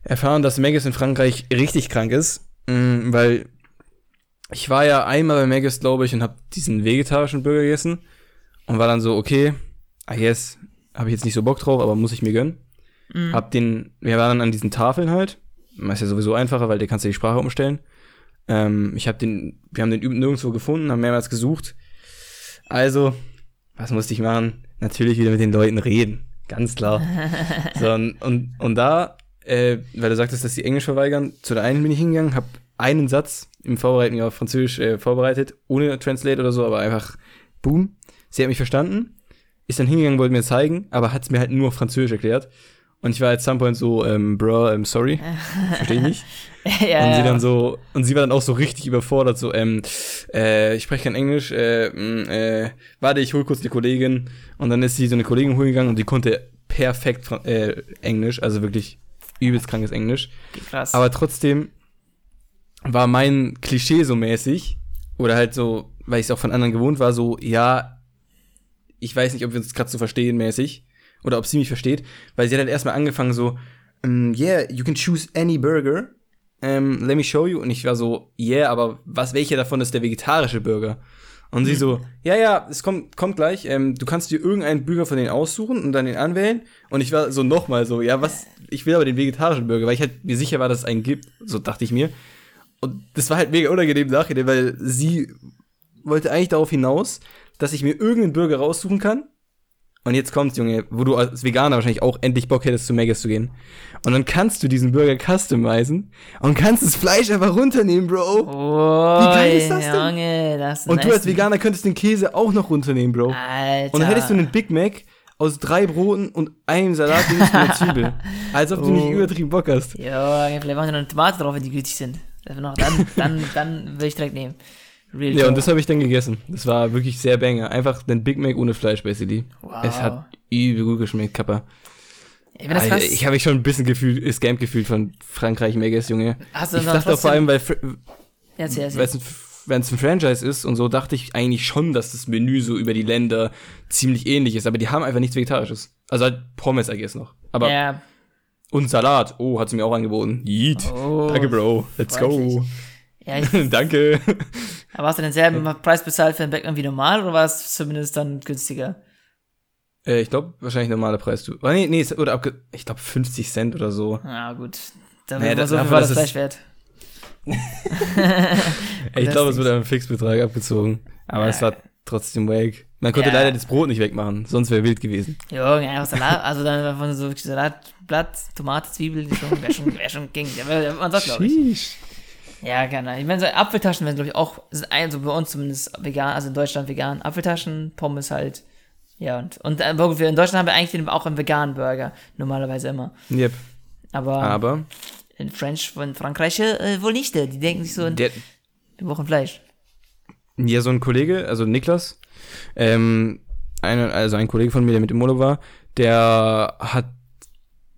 erfahren, dass Maggis in Frankreich richtig krank ist, mm, weil ich war ja einmal bei Maggis, glaube ich, und habe diesen vegetarischen Burger gegessen und war dann so, okay, I guess, habe ich jetzt nicht so Bock drauf, aber muss ich mir gönnen. Mhm. Hab den, wir waren dann an diesen Tafeln halt. Das ist ja sowieso einfacher, weil der kannst du die Sprache umstellen. Ähm, ich habe den, wir haben den nirgendwo gefunden, haben mehrmals gesucht. Also, was musste ich machen? Natürlich wieder mit den Leuten reden. Ganz klar. so, und, und, da, äh, weil du sagtest, dass die Englisch verweigern, zu der einen bin ich hingegangen, habe einen Satz im Vorbereiten auf Französisch äh, vorbereitet, ohne Translate oder so, aber einfach, boom. Sie hat mich verstanden, ist dann hingegangen, wollte mir zeigen, aber hat es mir halt nur auf Französisch erklärt. Und ich war at some point so, ähm, bro, ähm, sorry, verstehe ich nicht. ja, Und sie dann so, und sie war dann auch so richtig überfordert, so, ähm, äh, ich spreche kein Englisch, äh, mh, äh, warte, ich hol kurz die Kollegin. Und dann ist sie so eine Kollegin holen gegangen und die konnte perfekt äh, Englisch, also wirklich übelst krankes Englisch. krass. Aber trotzdem war mein Klischee so mäßig, oder halt so, weil ich es auch von anderen gewohnt war, so, ja, ich weiß nicht, ob wir uns gerade so verstehen mäßig, oder ob sie mich versteht, weil sie hat halt erstmal angefangen so, um, yeah, you can choose any burger, um, let me show you. Und ich war so, yeah, aber was, welcher davon ist der vegetarische Burger? Und sie so, ja, ja, es kommt, kommt gleich, ähm, du kannst dir irgendeinen Burger von denen aussuchen und dann den anwählen. Und ich war so nochmal so, ja, was, ich will aber den vegetarischen Burger, weil ich halt mir sicher war, dass es einen gibt, so dachte ich mir. Und das war halt mega unangenehm im Nachhinein, weil sie wollte eigentlich darauf hinaus, dass ich mir irgendeinen Burger raussuchen kann. Und jetzt kommt's, Junge, wo du als Veganer wahrscheinlich auch endlich Bock hättest, zu Maggis zu gehen. Und dann kannst du diesen Burger customizen und kannst das Fleisch einfach runternehmen, Bro. Oh, Wie geil ist das denn? Junge, das Und du als Veganer könntest den Käse auch noch runternehmen, Bro. Alter. Und dann hättest du einen Big Mac aus drei Broten und einem Salat und einer Zwiebel. Als ob du nicht Oh. übertrieben Bock hast. Ja, vielleicht machen wir noch eine Tomate drauf, wenn die gütig sind. Dann, dann, dann will ich direkt nehmen. Real Ja, und das habe ich dann gegessen. Das war wirklich sehr banger. Einfach den Big Mac ohne Fleisch, basically. Wow. Es hat übel gut geschmeckt, Kappa. Ey, Alter, ich habe mich schon ein bisschen gefühlt, scammed gefühlt von Frankreich Megas, Junge. Hast du Ich dachte auch vor allem, weil ein, wenn es ein Franchise ist und so, dachte ich eigentlich schon, dass das Menü so über die Länder ziemlich ähnlich ist. Aber die haben einfach nichts Vegetarisches. Also halt Pommes, I guess noch. Aber ja. und Salat. Oh, hat sie mir auch angeboten. Yeet. Oh, Danke, Bro. Let's go. Ja, ich, Danke. aber hast du denselben Preis bezahlt für den Backman wie normal oder war es zumindest dann günstiger? äh, ich glaube, wahrscheinlich normaler Preis. Du. Oh, nee, nee, oder abge ich glaube 50 Cent oder so. Ja, gut. Da Naja, das- so war das es- Fleisch wert. Ich das glaube, es wurde am Fixbetrag abgezogen. Aber es war trotzdem wack. Man konnte Ja. leider das Brot nicht wegmachen, sonst wäre wild gewesen. Junge, einfach Salat, also dann einfach so Salatblatt, Tomate, Zwiebel, schon, wäre schon, wär schon ging. Ja, Man sagt, glaube ich. Ja, gerne. Ich meine, so Apfeltaschen werden, glaube ich, auch, sind also bei uns zumindest vegan, also in Deutschland vegan. Apfeltaschen, Pommes halt. Ja, und, und äh, wir- in Deutschland haben wir eigentlich auch einen veganen Burger, normalerweise immer. Yep. Aber, Aber in French von Frankreich äh, wohl nicht. Die denken sich so, der, wir brauchen Fleisch. ja, so ein Kollege, also Niklas, ähm, eine, also ein Kollege von mir, der mit im Urlaub war, der hat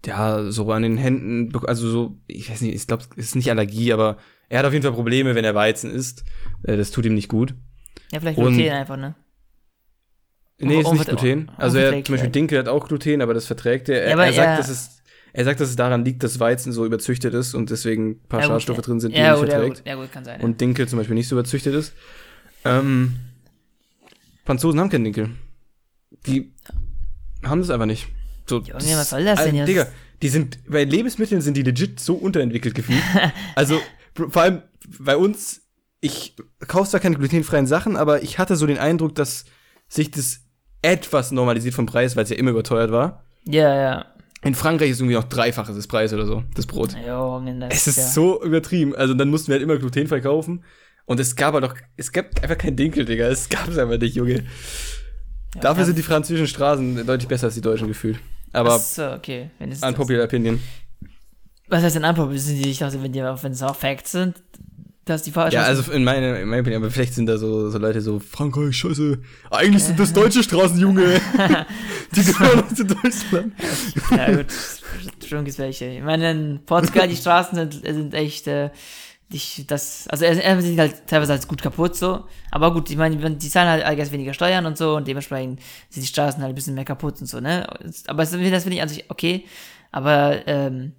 ja so an den Händen, also so, ich weiß nicht, ich glaube, es ist nicht Allergie, aber er hat auf jeden Fall Probleme, wenn er Weizen isst. Äh, das tut ihm nicht gut. Ja, vielleicht Und- Gluten einfach, ne? Nee, ist nicht Gluten. Also er, zum Beispiel halt. Dinkel hat auch Gluten, aber das verträgt er. Er, Ja, er sagt, er- dass es, er sagt, dass es daran liegt, dass Weizen so überzüchtet ist und deswegen ein paar Ja, gut, Schadstoffe ja. drin sind, die ja, er nicht gut, ja, verträgt. gut, ja, gut, kann sein. Und Dinkel zum Beispiel nicht so überzüchtet ist. Ähm, Franzosen haben keinen Dinkel. Die haben das einfach nicht. So, Junge, was soll das denn jetzt? Digga, die sind, bei Lebensmitteln sind die legit so unterentwickelt gefühlt. also, vor allem bei uns, ich kaufe zwar keine glutenfreien Sachen, aber ich hatte so den Eindruck, dass sich das etwas normalisiert vom Preis, weil es ja immer überteuert war. ja, ja. In Frankreich ist irgendwie noch dreifaches des Preis oder so, das Brot. Das Es ist ja. so übertrieben. Also dann mussten wir halt immer glutenfrei kaufen. Und es gab halt doch, es gab einfach kein Dinkel, Digga. Es gab es einfach nicht, Junge. Dafür sind die französischen Straßen deutlich besser als die deutschen gefühlt. Aber so, okay. Unpopular opinion. Was heißt denn die, ich dachte, wenn, die, wenn es auch Facts sind, dass die falsch Ja, also in meiner in Opinion, aber vielleicht sind da so, so Leute so, Frankreich, scheiße. Eigentlich sind das deutsche Straßen, Junge. die gehören zu Deutschland. Ja, gut. Schon gibt's welche. Ich meine, in Portugal, die Straßen sind, sind echt, äh, ich, das, also erstmal sind halt teilweise halt gut kaputt so. Aber gut, ich meine, die zahlen halt allgemein weniger Steuern und so und dementsprechend sind die Straßen halt ein bisschen mehr kaputt und so, ne? Aber das, das finde ich an sich okay. Aber, ähm,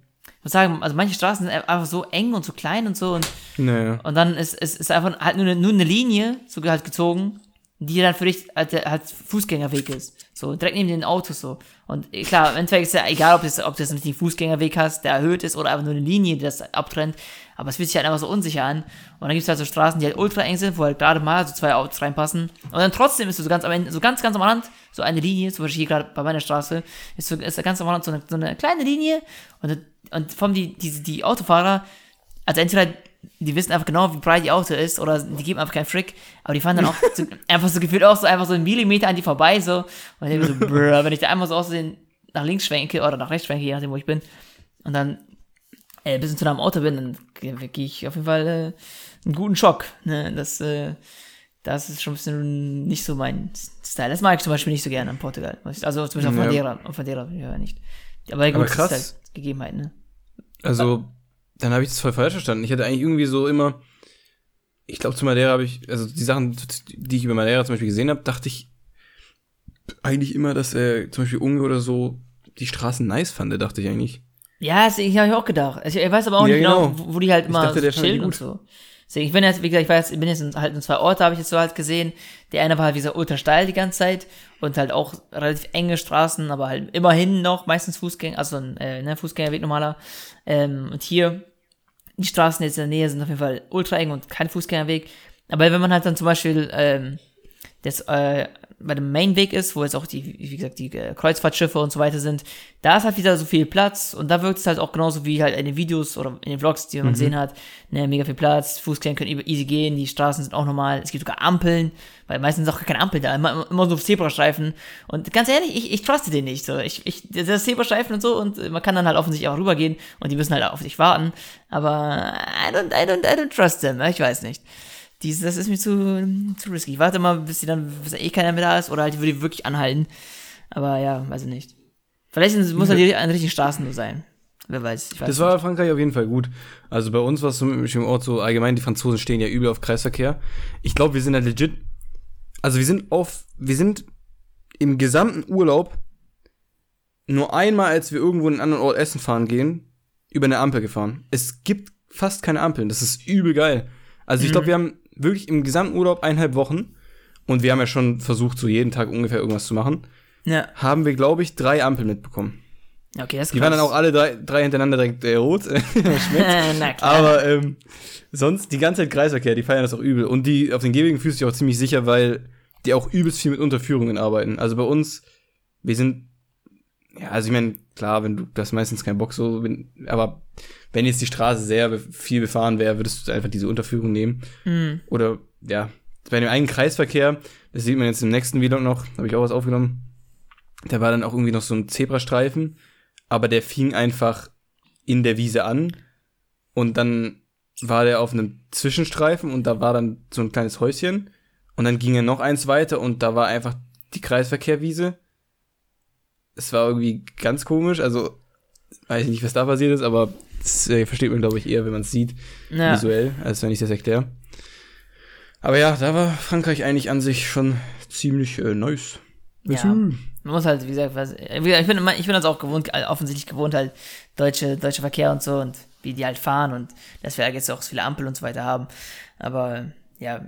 muss sagen, also manche Straßen sind einfach so eng und so klein und so und Naja. und dann ist es ist, ist einfach halt nur eine, nur eine Linie so halt gezogen, die dann für dich halt, halt Fußgängerweg ist. So, direkt neben den Autos so. Und klar, im Endeffekt ist ja egal, ob das, ob du jetzt einen Fußgängerweg hast, der erhöht ist oder einfach nur eine Linie, die das abtrennt. Aber es fühlt sich halt einfach so unsicher an. Und dann gibt es halt so Straßen, die halt ultra eng sind, wo halt gerade mal so zwei Autos reinpassen. Und dann trotzdem ist so ganz am Ende, so ganz, ganz am Rand, so eine Linie, zum Beispiel hier gerade bei meiner Straße, ist so ist ganz am Rand so eine, so eine kleine Linie. Und, und vom die, die, die Autofahrer, also entweder die wissen einfach genau, wie breit die Auto ist, oder die geben einfach keinen Frick, aber die fahren dann auch so, einfach so gefühlt auch so einfach so einen Millimeter an die vorbei, so. Und ich so, brr, wenn ich da einmal so aussehen nach links schwenke oder nach rechts schwenke, je nachdem, wo ich bin, und dann äh, bis zu einem Auto bin, dann kriege ich auf jeden Fall äh, einen guten Schock. Ne? Das, äh, das ist schon ein bisschen nicht so mein Style. Das mag ich zum Beispiel nicht so gerne in Portugal. Also zum Beispiel auf Ja. Madeira. Auf Madeira ja nicht. Aber gut, Aber das krass. ist halt Gegebenheit, ne? Also, dann habe ich das voll falsch verstanden. Ich hatte eigentlich irgendwie so immer, ich glaube zu Madeira habe ich, also die Sachen, die ich über Madeira zum Beispiel gesehen habe, dachte ich eigentlich immer, dass äh, zum Beispiel Unge oder so die Straßen nice fand, dachte ich eigentlich. Ja, das ich habe ich auch gedacht. Also, ich weiß aber auch Ja, nicht genau, genau. wo, die halt Ich immer dachte, so der chillen und so. Deswegen, ich bin jetzt, wie gesagt, ich war jetzt, bin jetzt in, halt in zwei Orte, habe ich jetzt so halt gesehen. Der eine war halt wie gesagt ultra steil die ganze Zeit und halt auch relativ enge Straßen, aber halt immerhin noch meistens Fußgänger, also ein äh, ne, Fußgängerweg normaler. Ähm, und hier, die Straßen jetzt in der Nähe sind auf jeden Fall ultra eng und kein Fußgängerweg. Aber wenn man halt dann zum Beispiel ähm, das äh, bei dem Mainweg ist, wo jetzt auch die, wie gesagt, die äh, Kreuzfahrtschiffe und so weiter sind, da ist halt wieder so viel Platz und da wirkt es halt auch genauso wie halt in den Videos oder in den Vlogs, die man gesehen hat, ne, mega viel Platz, Fußgänger können easy gehen, die Straßen sind auch normal, es gibt sogar Ampeln, weil meistens auch gar keine Ampeln da, immer, immer so Zebrastreifen und ganz ehrlich, ich, ich truste den nicht, so, ich, ich, das Zebrastreifen und so und äh, man kann dann halt offensichtlich auch rübergehen und die müssen halt auf dich warten, aber I don't, I don't, I don't trust them, ich weiß nicht. Dies, das ist mir zu, zu risky. Ich warte mal, bis die dann, bis da eh keiner mehr da ist, oder halt würde wirklich anhalten. Aber ja, weiß ich nicht. Vielleicht muss er die an den richtigen Straßen nur sein. Wer weiß. Ich weiß Das war Frankreich auf jeden Fall gut. Also bei uns war es so im Ort so allgemein, die Franzosen stehen ja übel auf Kreisverkehr. Ich glaube, wir sind halt legit. Also wir sind auf, wir sind im gesamten Urlaub nur einmal, als wir irgendwo in einen anderen Ort essen fahren gehen, über eine Ampel gefahren. Es gibt fast keine Ampeln. Das ist übel geil. Also ich glaube, wir haben wirklich im gesamten Urlaub eineinhalb Wochen und wir haben ja schon versucht, so jeden Tag ungefähr irgendwas zu machen, Ja. haben wir, glaube ich, drei Ampeln mitbekommen. Okay, das ist Die waren dann auch alle drei, drei hintereinander direkt äh, rot. Aber ähm, sonst die ganze Zeit Kreisverkehr, die feiern das auch übel. Und die auf den Gehwegen fühlst du dich auch ziemlich sicher, weil die auch übelst viel mit Unterführungen arbeiten. Also bei uns, wir sind, ja, also ich meine, klar, wenn du das meistens kein Bock so, wenn, aber wenn jetzt die Straße sehr viel befahren wäre, würdest du einfach diese Unterführung nehmen. Hm. Oder ja, bei dem einen Kreisverkehr, das sieht man jetzt im nächsten Vlog noch, habe ich auch was aufgenommen. Da war dann auch irgendwie noch so ein Zebrastreifen, aber der fing einfach in der Wiese an und dann war der auf einem Zwischenstreifen und da war dann so ein kleines Häuschen und dann ging er noch eins weiter und da war einfach die Kreisverkehrwiese. Es war irgendwie ganz komisch, also weiß ich nicht, was da passiert ist, aber das äh, versteht man, glaube ich, eher, wenn man es sieht Ja. visuell, als wenn ich das erkläre. Aber ja, da war Frankreich eigentlich an sich schon ziemlich äh, nice. Ja. Man muss halt, wie gesagt, was, ich bin, ich bin das auch gewohnt, offensichtlich gewohnt, halt deutsche, deutsche Verkehr und so und wie die halt fahren und dass wir jetzt auch so viele Ampeln und so weiter haben. Aber ja,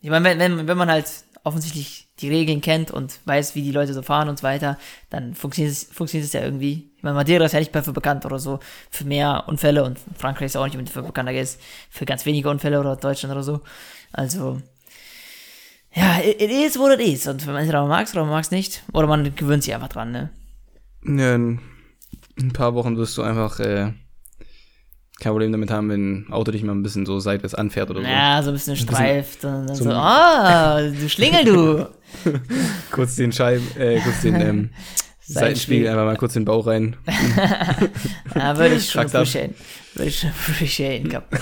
ich meine, wenn, wenn, wenn man halt offensichtlich die Regeln kennt und weiß, wie die Leute so fahren und so weiter, dann funktioniert es, funktioniert es ja irgendwie. Ich meine, Madeira ist ja nicht dafür bekannt oder so für mehr Unfälle und Frankreich ist auch nicht dafür bekannt, da ist für ganz wenige Unfälle oder Deutschland oder so. Also, ja, it, it is what it is. Und wenn man entweder mag es oder man mag es nicht. Oder man gewöhnt sich einfach dran, ne? Ja, in ein paar Wochen wirst du einfach äh, kein Problem damit haben, wenn ein Auto dich mal ein bisschen so seitwärts anfährt oder so. Ja, so ein bisschen streift und dann so ah, du Schlingel, du. Kurz den Scheiben, äh, kurz den ähm, Seitenspiegel einfach mal kurz den Bauch rein. Ja, würde ich schon appreciaten. Würde ich schon appreciaten, gehabt.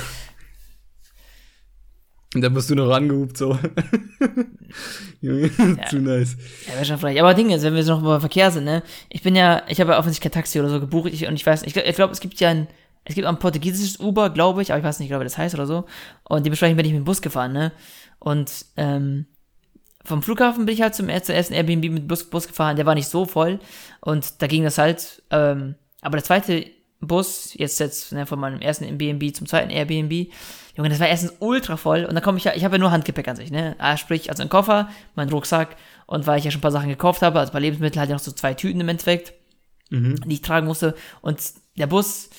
Und dann wirst du noch rangehupt so. Junge, zu nice. Ja, wäre schon vielleicht. Aber Ding ist, wenn wir so noch über Verkehr sind, ne? Ich bin ja, ich habe ja offensichtlich kein Taxi oder so gebucht. Ich, und ich weiß, ich, ich glaube, es gibt ja ein, es gibt ein portugiesisches Uber, glaube ich, aber ich weiß nicht, glaube, wie das heißt oder so. Und dementsprechend bin ich mit dem Bus gefahren, ne? Und, ähm, vom Flughafen bin ich halt zum er- ersten Airbnb mit Bus, Bus gefahren, der war nicht so voll. Und da ging das halt, ähm, aber der zweite Bus, jetzt jetzt ne, von meinem ersten Airbnb zum zweiten Airbnb, Junge, das war erstens ultra voll und dann komme ich ja, ich habe ja nur Handgepäck an sich, ne? Ah, sprich, also ein Koffer, mein Rucksack und weil ich ja schon ein paar Sachen gekauft habe, also ein paar Lebensmittel, hatte ich noch so zwei Tüten im Endeffekt, die ich tragen musste und der Bus,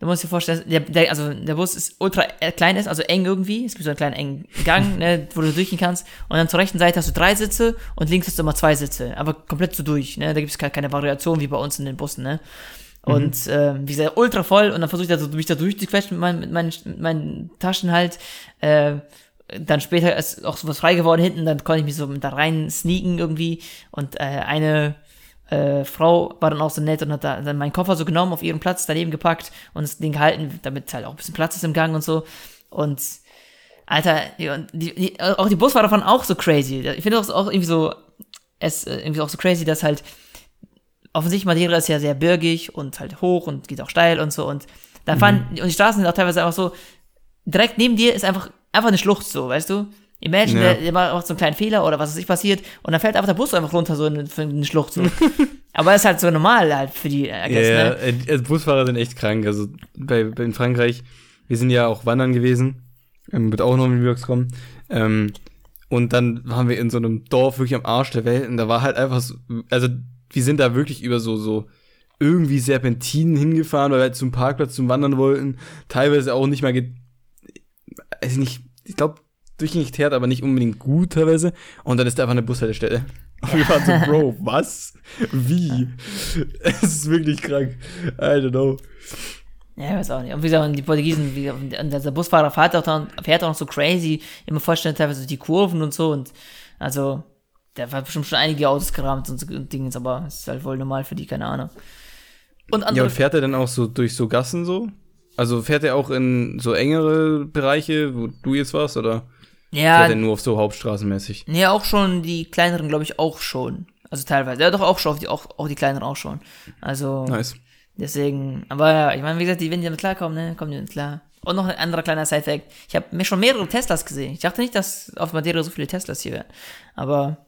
da muss ich dir vorstellen, der, der, also der Bus ist ultra äh, klein ist, also eng irgendwie, es gibt so einen kleinen engen Gang, ne, wo du durchgehen kannst und dann zur rechten Seite hast du drei Sitze und links hast du immer zwei Sitze, aber komplett so durch, ne? Da gibt es keine, keine Variation wie bei uns in den Bussen, ne? Und ähm, wie gesagt, ultra voll und dann versuche ich da so, mich da durchzuquetschen mit, meinen- mit, meinen, mit meinen Taschen halt. Äh, dann später ist auch sowas frei geworden hinten, dann konnte ich mich so da rein sneaken irgendwie. Und äh, eine äh, Frau war dann auch so nett und hat da dann meinen Koffer so genommen, auf ihren Platz daneben gepackt und das Ding gehalten, damit halt auch ein bisschen Platz ist im Gang und so. Und Alter, die, und die, auch die Busfahrer waren auch so crazy. Ich finde auch, auch irgendwie so, es äh, irgendwie auch so crazy, dass halt offensichtlich Madeira ist ja sehr bergig und halt hoch und geht auch steil und so und da fahren, und die Straßen sind auch teilweise einfach so, direkt neben dir ist einfach, einfach eine Schlucht so, weißt du? Imagine, Ja. der, der macht so einen kleinen Fehler oder was weiß ich passiert und dann fällt einfach der Bus einfach runter so in, in eine Schlucht so. Aber das ist halt so normal halt für die, I Ja, ne? äh, also Busfahrer sind echt krank. Also bei, bei in Frankreich, wir sind ja auch wandern gewesen, ähm, wird auch noch in die Vlogs kommen. Ähm, und dann waren wir in so einem Dorf wirklich am Arsch der Welt und da war halt einfach so, also wir sind da wirklich über so, so irgendwie Serpentinen hingefahren, weil wir halt zum Parkplatz zum Wandern wollten. Teilweise auch nicht mal, ge also nicht, ich glaube, durchgängig teert, aber nicht unbedingt gut teilweise. Und dann ist da einfach eine Bushaltestelle. Und wir waren so, Bro, was? Wie? Es ist wirklich krank. I don't know. Ja, weiß auch nicht. Und wie gesagt, und die Portugiesen, wie, und der Busfahrer fährt auch, dann, fährt auch noch so crazy, immer vorstellen teilweise die Kurven und so und also, der hat bestimmt schon einige Autos gerammt und so Dingens, aber es ist halt wohl normal für die, keine Ahnung. Und Ja, andere, und fährt er dann auch so durch so Gassen so? Also fährt er auch in so engere Bereiche, wo du jetzt warst, oder ja, fährt er nur auf so Hauptstraßenmäßig? nee, auch schon die kleineren, glaube ich, auch schon. Also teilweise. Ja, doch auch schon, die, auch, auch die kleineren auch schon. Also, Nice. deswegen, aber ja, ich meine, wie gesagt, die, wenn die damit klarkommen, ne, kommen die damit klar. Und noch ein anderer kleiner Side-Fact. Ich habe mir schon mehrere Teslas gesehen. Ich dachte nicht, dass auf Madeira so viele Teslas hier wären. Aber,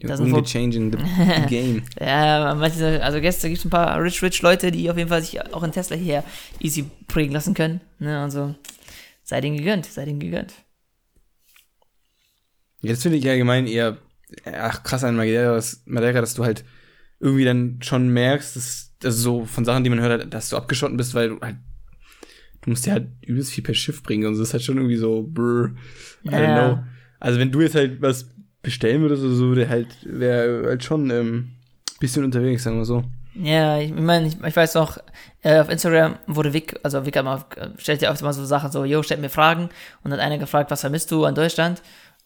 das sind Unge wohl- changing the game. ja, manche, also gestern gibt es ein paar rich, rich Leute, die auf jeden Fall sich auch in Tesla hierher easy prägen lassen können. Ne, also, sei denen gegönnt, sei denen gegönnt. Jetzt finde ich allgemein eher ach, krass an Madeira dass, Madeira, dass du halt irgendwie dann schon merkst, dass, also so von Sachen, die man hört, dass du abgeschotten bist, weil du halt, du musst ja halt übelst viel per Schiff bringen und so. Ist halt schon irgendwie so, brr, I don't Ja. know. Also wenn du jetzt halt was bestellen würdest oder so, würde halt, wäre halt schon ähm, bisschen unterwegs, sagen wir so. Ja, ich meine, ich, ich weiß noch, äh, auf Instagram wurde Vic, also Vic äh, stellt ja oft mal so Sachen so, yo, stellt mir Fragen und hat einer gefragt, was vermisst du an Deutschland?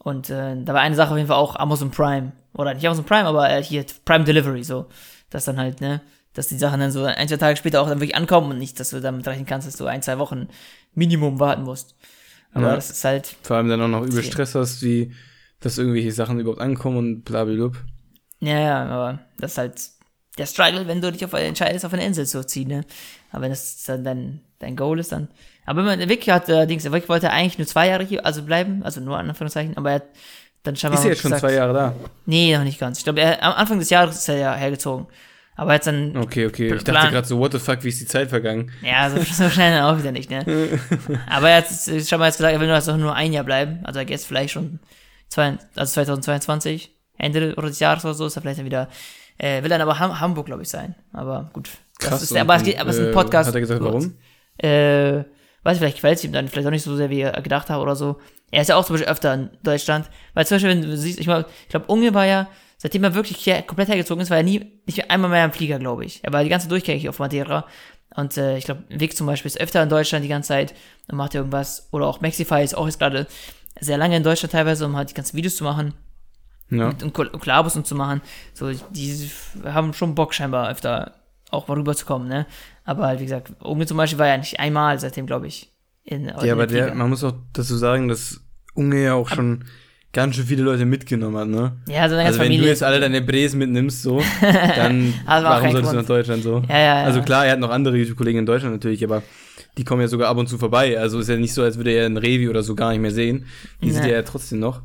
Und äh, da war eine Sache auf jeden Fall auch Amazon Prime. Oder nicht Amazon Prime, aber äh, hier Prime Delivery, so. Das dann halt, ne, dass die Sachen dann so ein, zwei Tage später auch dann wirklich ankommen und nicht, dass du damit rechnen kannst, dass du ein, zwei Wochen Minimum warten musst. Aber Ja. das ist halt, Vor allem dann auch noch übel. Stress hast, wie, dass irgendwelche Sachen überhaupt ankommen und blablabla. Ja, ja, aber das ist halt der Struggle, wenn du dich auf, entscheidest, auf eine Insel zu ziehen, ne? Aber wenn das dann dein, dein Goal ist, dann. Aber wenn man, Vic hat, äh, Dings, Vic wollte eigentlich nur zwei Jahre hier, also bleiben, also nur an Anführungszeichen, aber er hat dann scheinbar Ist ja jetzt schon gesagt- zwei Jahre da. Nee, noch nicht ganz. Ich glaube, er, am Anfang des Jahres ist er ja hergezogen. Aber er hat dann, Okay, okay. Ich dachte gerade so, what the fuck, wie ist die Zeit vergangen? ja, so, so schnell dann auch wieder nicht, ne? aber er hat äh, scheinbar jetzt gesagt, er will nur, also nur ein Jahr bleiben, also er geht jetzt vielleicht schon, zwei, also 2022, Ende des Jahres oder so, ist er vielleicht dann wieder, äh, will dann aber Ham Hamburg, glaube ich, sein. Aber gut. Das Krass. ist, aber, es geht, aber es ist ein äh, Podcast. Hat er gesagt, warum? Äh, weiß ich, vielleicht gefällt es ihm dann vielleicht auch nicht so sehr, wie er gedacht hat oder so. Er ist ja auch zum Beispiel öfter in Deutschland. Weil zum Beispiel, wenn du siehst, ich, mein, ich glaube, Unge war ja, seitdem er wirklich hier komplett hergezogen ist, war er nie, nicht einmal mehr im Flieger, glaube ich. Er war die ganze Durchgängig hier auf Madeira. Und äh, ich glaube, Vic zum Beispiel ist öfter in Deutschland die ganze Zeit und macht irgendwas. Oder auch Maxify ist auch jetzt gerade sehr lange in Deutschland teilweise, um halt die ganzen Videos zu machen Ja. und, und Koll- und Kollabos und zu machen. So, die haben schon Bock scheinbar öfter auch mal rüberzukommen, ne? Aber halt, wie gesagt, Unge zum Beispiel war ja nicht einmal seitdem, glaube ich. In, in Ja, aber der, man muss auch dazu sagen, dass Unge ja auch schon ganz schön viele Leute mitgenommen hat, ne? ja, so eine Also wenn Familie. du jetzt alle deine Bres mitnimmst, so, dann Also war warum solltest du Grund. nach Deutschland so? ja, ja, ja. Also klar, er hat noch andere YouTube-Kollegen in Deutschland natürlich, aber die kommen ja sogar ab und zu vorbei. Also ist ja nicht so, als würde er einen Revi oder so gar nicht mehr sehen. Die sieht Ja. er ja trotzdem noch.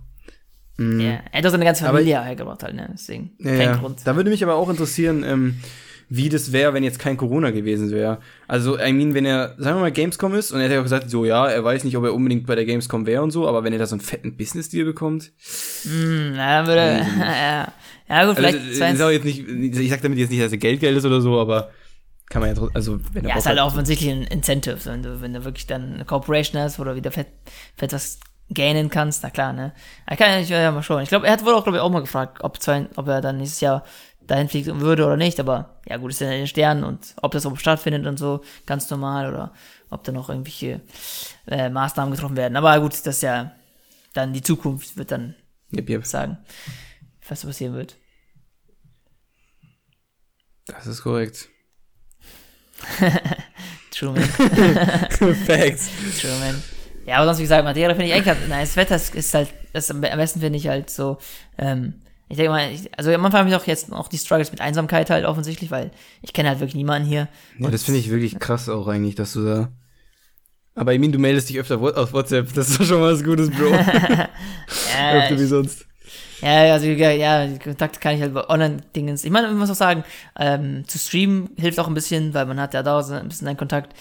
Mhm. ja. Er hat auch seine ganze Aber- Familie hergebracht halt, ne? Deswegen. Ja, kein ja. Grund. Da würde mich aber auch interessieren, ähm, wie das wäre, wenn jetzt kein Corona gewesen wäre. Also, I mean, wenn er, sagen wir mal, Gamescom ist und er hat ja auch gesagt, so, ja, er weiß nicht, ob er unbedingt bei der Gamescom wäre und so, aber wenn er da so einen fetten Business-Deal bekommt. Hm, na, würde. ja. ja, gut, vielleicht. Also, äh, jetzt nicht, ich sag damit jetzt nicht, dass er Geldgeld ist oder so, aber kann man ja trotzdem, also, wenn er ja, Bock ist halt hat. offensichtlich ein Incentive, wenn du, wenn du wirklich dann eine Corporation hast oder wieder fett, fett was gainen kannst, na klar, ne? Er kann ja nicht, ja, mal schauen. Ich glaube, er hat wohl auch, glaube ich, auch mal gefragt, ob, zwei, ob er dann nächstes Jahr dahin fliegen würde oder nicht, aber ja gut, ist ja in den Sternen und ob das auch stattfindet und so, ganz normal oder ob da noch irgendwelche äh, Maßnahmen getroffen werden. Aber gut, das ist ja dann die Zukunft, wird dann Yep, yep. sagen, was passieren wird. Das ist korrekt. True, man. Facts. True, man. Ja, aber sonst, wie gesagt, Madeira finde ich eigentlich ganz nice. Das Wetter ist, ist halt, das am besten finde ich halt so, ähm, ich denke mal, ich, also am Anfang habe ich auch jetzt auch die Struggles mit Einsamkeit halt offensichtlich, weil ich kenne halt wirklich niemanden hier. Ja, das finde ich wirklich krass auch eigentlich, dass du da. Aber Emin, du meldest dich öfter auf WhatsApp. Das ist doch schon mal was Gutes, Bro. Ja, öfter wie sonst. ja, also ja, ja, die Kontakte kann ich halt bei Online-Dingens. Ich meine, ich muss auch sagen, ähm, zu streamen hilft auch ein bisschen, weil man hat ja da so ein bisschen einen Kontakt.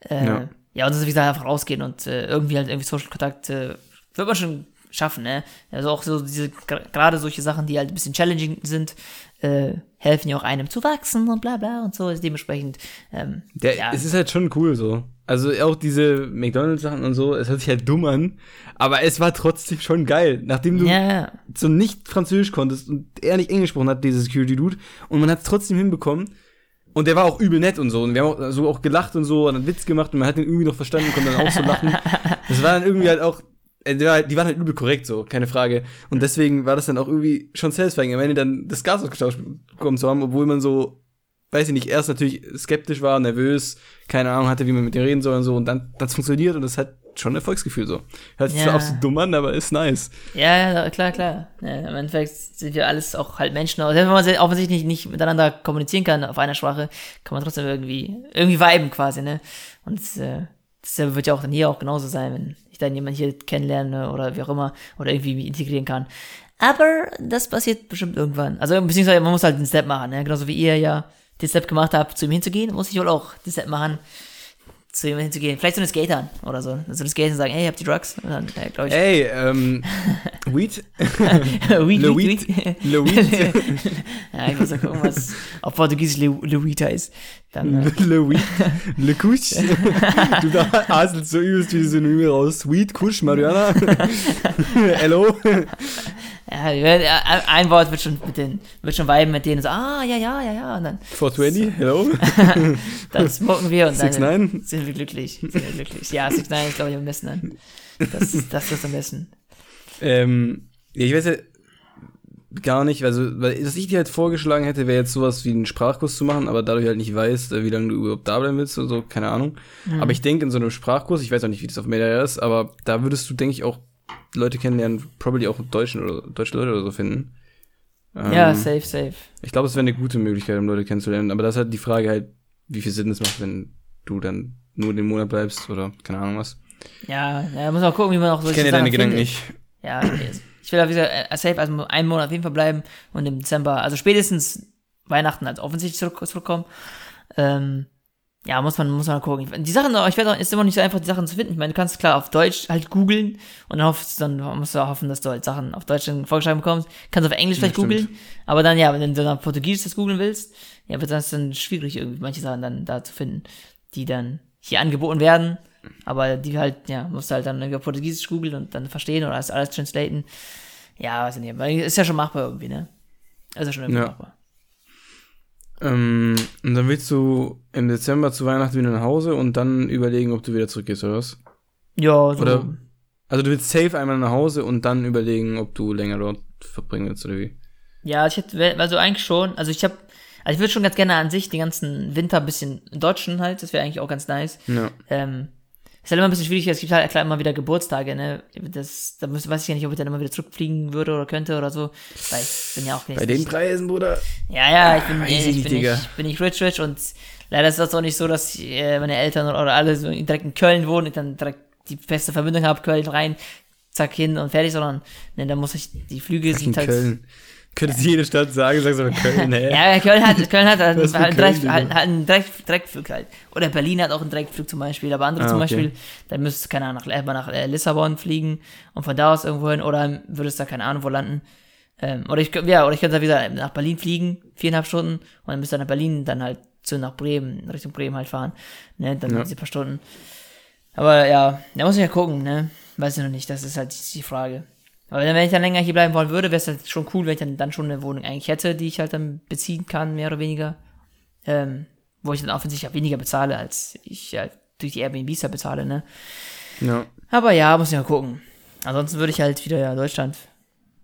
Äh, Ja. Ja. und das ist wie gesagt einfach rausgehen und äh, irgendwie halt irgendwie Social-Kontakt äh, wird man schon schaffen, ne? Also auch so diese, gerade solche Sachen, die halt ein bisschen challenging sind, äh, helfen ja auch einem zu wachsen und bla bla und so. Also dementsprechend, ähm, Der, ja. Es ist halt schon cool so. Also auch diese McDonalds-Sachen und so, es hört sich halt dumm an, aber es war trotzdem schon geil. Nachdem du ja. so nicht Französisch konntest und er nicht Englisch gesprochen hat, dieser Security-Dude, und man hat es trotzdem hinbekommen. Und der war auch übel nett und so. Und wir haben auch, so auch gelacht und so und einen Witz gemacht und man hat den irgendwie noch verstanden, konnte dann auch so lachen. Das war dann irgendwie halt auch, äh, halt- die waren halt übel korrekt, so, keine Frage. Und deswegen war das dann auch irgendwie schon satisfying, am Ende dann das Gas ausgetauscht bekommen zu haben, obwohl man so, weiß ich nicht, erst natürlich skeptisch war, nervös, keine Ahnung hatte, wie man mit dir reden soll und so. Und dann das funktioniert und das hat schon ein Erfolgsgefühl so. Hört sich Ja. zwar absolut dumm an, aber ist nice. Ja, ja, klar, klar. Ja, Im Endeffekt sind wir alles auch halt Menschen. Selbst wenn man offensichtlich nicht, nicht miteinander kommunizieren kann auf einer Sprache, kann man trotzdem irgendwie, irgendwie viben quasi, ne? Und äh, das wird ja auch dann hier auch genauso sein, wenn ich dann jemanden hier kennenlerne oder wie auch immer oder irgendwie mich integrieren kann. Aber das passiert bestimmt irgendwann. Also beziehungsweise man muss halt den Step machen, ne? Genauso wie ihr ja den Step gemacht habt, zu ihm hinzugehen, muss ich wohl auch den Step machen, zu ihm hinzugehen. Vielleicht so eine Skatern oder so. So eine Skater und sagen, hey, habt ihr Drugs? Und dann, äh, glaube ich, Ey, ähm, Weed? Weed, Le? Weed. Le Weed? ja, ich muss mal gucken, was auf Portugiesisch Le, Le Weed heißt. Dann, äh, Le Weed? Le Kusch? Du da haselst so übelst wie Synonyme raus. Weed, Kusch, Mariana? Hello? Ja, ein Wort wird schon mit den, wird schon viben mit denen so, ah, ja, ja, ja, ja, und dann, 420? Hello? dann smoken wir und dann 6ix9ine? sind wir glücklich, sind wir glücklich. Ja, 6 9 ist glaube ich am besten dann. Das, das ist am besten. Ähm, ja, ich weiß ja gar nicht, also, weil, was ich dir halt vorgeschlagen hätte, wäre jetzt sowas wie einen Sprachkurs zu machen, aber dadurch halt nicht weißt, äh, wie lange du überhaupt da bleiben willst oder so, keine Ahnung. Aber ich denke, in so einem Sprachkurs, ich weiß auch nicht, wie das auf Media ist, aber da würdest du, denke ich, auch Leute kennenlernen, probably auch Deutschen oder deutsche Leute oder so finden. Ähm, Ja, safe, safe. Ich glaube, es wäre eine gute Möglichkeit, um Leute kennenzulernen, aber das ist halt die Frage halt, wie viel Sinn es macht, wenn du dann nur den Monat bleibst oder keine Ahnung was. Ja, ja, muss auch gucken, wie man auch Ich solche kenne deine Gedanken nicht. Ja, yes. ich will auf jeden Fall äh, safe also einen Monat auf jeden Fall bleiben und im Dezember, also spätestens Weihnachten als offensichtlich zurück, zurückkommen. Ähm, ja, muss man, muss man gucken. Die Sachen, ich auch, ist immer nicht so einfach, die Sachen zu finden. Ich meine, du kannst klar auf Deutsch halt googeln und dann, hoffst, dann musst du auch hoffen, dass du halt Sachen auf Deutsch dann vorgeschlagen bekommst. Kannst auf Englisch vielleicht googeln, aber dann, ja, wenn du dann auf Portugiesisch das googeln willst, ja, wird das dann schwierig, irgendwie manche Sachen dann da zu finden, die dann hier angeboten werden. Aber die halt, ja, musst du halt dann irgendwie auf Portugiesisch googeln und dann verstehen oder alles, alles translaten. Ja, weiß ich nicht. Ist ja schon machbar irgendwie, ne? Ist ja schon irgendwie Ja. machbar. Ähm, und dann willst du im Dezember zu Weihnachten wieder nach Hause und dann überlegen, ob du wieder zurückgehst, oder was? Ja, so. Oder- Also du willst safe einmal nach Hause und dann überlegen, ob du länger dort verbringen willst, oder wie? Ja, ich hätte, also eigentlich schon. Also ich habe, also ich würde schon ganz gerne an sich den ganzen Winter ein bisschen dodgen halt. Das wäre eigentlich auch ganz nice. Ja. Ähm, ist halt immer ein bisschen schwierig, es gibt halt klar immer wieder Geburtstage, ne? Das, da weiß ich ja nicht, ob ich dann immer wieder zurückfliegen würde oder könnte oder so. Weil ich bin ja auch nicht. Bei den Preisen, Bruder. Ja, ja, ich bin, Weiß ich, ich nicht, bin, nicht, bin nicht rich, rich und leider ist das auch nicht so, dass äh, meine Eltern oder, oder alle so direkt in Köln wohnen, ich dann direkt die feste Verbindung habe, Köln rein, zack hin und fertig, sondern ne, da muss ich, die Flüge In sind halt. Köln. Könntest jede Stadt sagen, sagst aber Köln, hä? Ja, Köln hat, Köln hat halt, Köln, direkt, halt einen direkt, Direktflug halt. Oder Berlin hat auch einen Direktflug zum Beispiel, aber andere Ah, zum okay. Beispiel, dann müsstest du, keine Ahnung, nach, nach äh, Lissabon fliegen und von da aus irgendwo hin, oder würdest da keine Ahnung wo landen. Ähm, oder ich, ja, oder ich könnte da wieder nach Berlin fliegen, viereinhalb Stunden, und dann müsste nach Berlin dann halt zu nach Bremen, Richtung Bremen halt fahren, ne, dann Ja. diese paar Stunden. Aber ja, da muss ich ja gucken, ne, weiß ich noch nicht, das ist halt die Frage. Aber wenn ich dann länger hier bleiben wollen würde, wäre es halt schon cool, wenn ich dann, dann schon eine Wohnung eigentlich hätte, die ich halt dann beziehen kann, mehr oder weniger. Ähm, wo ich dann offensichtlich auch weniger bezahle, als ich halt durch die Airbnbs halt bezahle, ne. Ja. Aber ja, muss ich mal gucken. Ansonsten würde ich halt wieder ja Deutschland.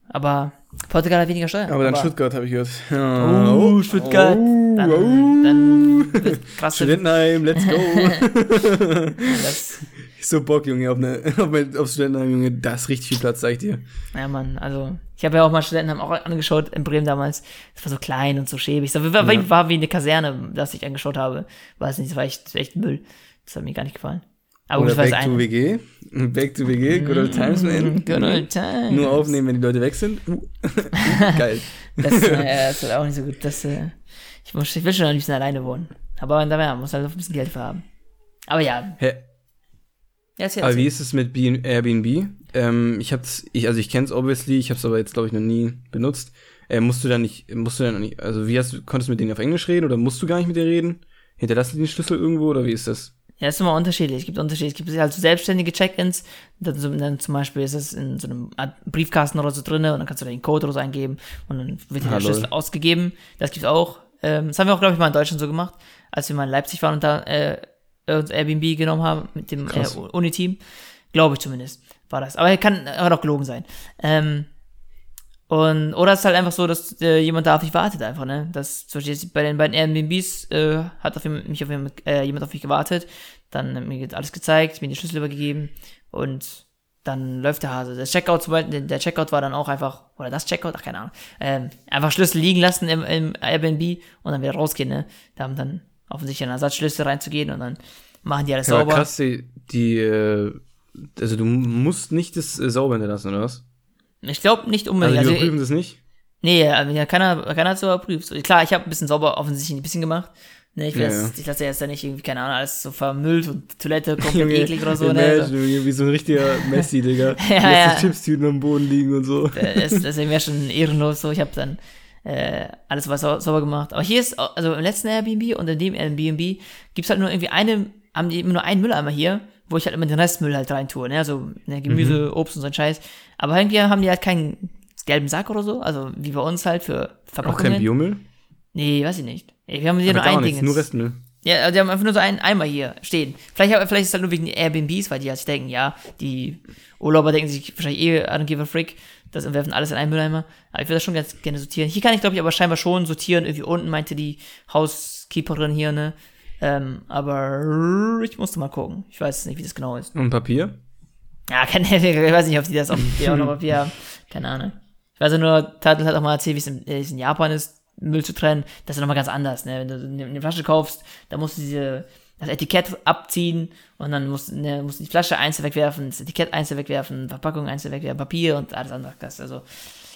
Aber Portugal hat weniger Steuern. Aber dann Stuttgart, habe ich gehört. Ja. Oh, Stuttgart. Oh, Dann, oh. dann krass. Studentenheim, let's go. Das, ich so Bock, Junge, auf, eine, auf, mein, auf Studentenheim, Junge. Da ist richtig viel Platz, sag ich dir. ja, Mann, also ich habe ja auch mal Studenten auch angeschaut in Bremen damals. Das war so klein und so schäbig. Das war, war, war wie eine Kaserne, das ich angeschaut habe. Weiß nicht, das war echt, echt Müll. Das hat mir gar nicht gefallen. Aber gut, Oder Back to. WG. Back to WG, good old times, man. Good old times. Nur aufnehmen, wenn die Leute weg sind. Uh. Geil. Das, äh, ist halt auch nicht so gut. Das, äh, ich, muss, ich will schon ein bisschen alleine wohnen. Aber ja, muss halt auch ein bisschen Geld für haben. Aber ja, Hä, ja, ist aber wie ist es mit B Airbnb? Ähm, ich hab's, ich, also ich kenn's obviously, ich hab's aber jetzt, glaube ich, noch nie benutzt. Äh, musst du dann nicht, musst du dann nicht, also wie hast du, konntest du mit denen auf Englisch reden oder musst du gar nicht mit denen reden? Hinterlassen die den Schlüssel irgendwo oder wie ist das? Ja, ist immer unterschiedlich. Es gibt Unterschiede. Es gibt halt so selbstständige Check-ins. Dann, dann zum Beispiel ist es in so einem Briefkasten oder so drinne und dann kannst du da den Code oder so eingeben und dann wird dir der Schlüssel ausgegeben. Das gibt's auch. Ähm, das haben wir auch, glaube ich, mal in Deutschland so gemacht, als wir mal in Leipzig waren und da äh, uns Airbnb genommen haben mit dem äh. Uni-Team. Glaube ich zumindest, war das. Aber kann, kann auch gelogen sein. Ähm, Und, oder es ist halt einfach so, dass äh, jemand da auf mich wartet einfach, ne? Das, zum Beispiel bei den beiden Airbnbs äh, hat auf mich auf jeden, äh, jemand auf mich gewartet, dann äh, mir alles gezeigt, mir die Schlüssel übergegeben und dann läuft der Hase. Der Checkout, zum Beispiel, der Checkout war dann auch einfach, oder das Checkout, ach keine Ahnung, ähm, einfach Schlüssel liegen lassen im, im Airbnb und dann wieder rausgehen, ne? Da haben dann offensichtlich einen Ersatzschlüssel reinzugehen und dann machen die alles Ja, sauber. krass, die, die äh, also du musst nicht das äh, sauber hinterlassen, oder was? Ich glaube nicht Also unbedingt. die Also, überprüfen das nicht? nee, also, ja, keiner, keiner hat es überprüft. So, Klar, ich habe ein bisschen sauber offensichtlich ein bisschen gemacht. Ne, ich, Ja, jetzt, ja. ich lasse jetzt da nicht irgendwie, keine Ahnung, alles so vermüllt und Toilette komplett eklig oder so, Imagine, ne? Also, Junge, wie so ein richtiger Messi, Digga. Ja, ja. Chipstüten am Boden liegen und so. das, das wäre schon ehrenlos so. Ich habe dann äh, alles was sau sauber gemacht. Aber hier ist, also im letzten Airbnb und in dem Airbnb gibt's halt nur irgendwie eine, haben die immer nur einen Mülleimer hier, wo ich halt immer den Restmüll halt rein tue, ne? Also ne, Gemüse, Mhm. Obst und so ein Scheiß. Aber irgendwie haben die halt keinen gelben Sack oder so, also wie bei uns halt für Auch Verpackungen. kein Biomüll? Nee, weiß ich nicht. Wir haben hier Aber nur ein nichts, Ding. nur Restmüll. Ja, also die haben einfach nur so einen Eimer hier stehen. Vielleicht, vielleicht ist es halt nur wegen Airbnbs, weil die halt denken, ja, die Urlauber denken sich wahrscheinlich eh, I don't give a frick, das und werfen alles in einen Mülleimer. Aber ich würde das schon ganz gerne sortieren. Hier kann ich, glaube ich, aber scheinbar schon sortieren. Irgendwie unten meinte die Housekeeperin hier, ne? Ähm, aber ich musste mal gucken. Ich weiß nicht, wie das genau ist. Und Papier? Ja, keine Ahnung, ich weiß nicht, ob die das auf die auch noch Papier haben. Keine Ahnung. Ich weiß ja nur, Tadel hat auch mal erzählt, wie es in, äh, in Japan ist, Müll zu trennen. Das ist ja nochmal ganz anders, ne? Wenn du eine, eine Flasche kaufst, da musst du diese, das Etikett abziehen und dann musst, ne, musst du die Flasche einzeln wegwerfen, das Etikett einzeln wegwerfen, Verpackung einzeln wegwerfen, Papier und alles andere. Das, also,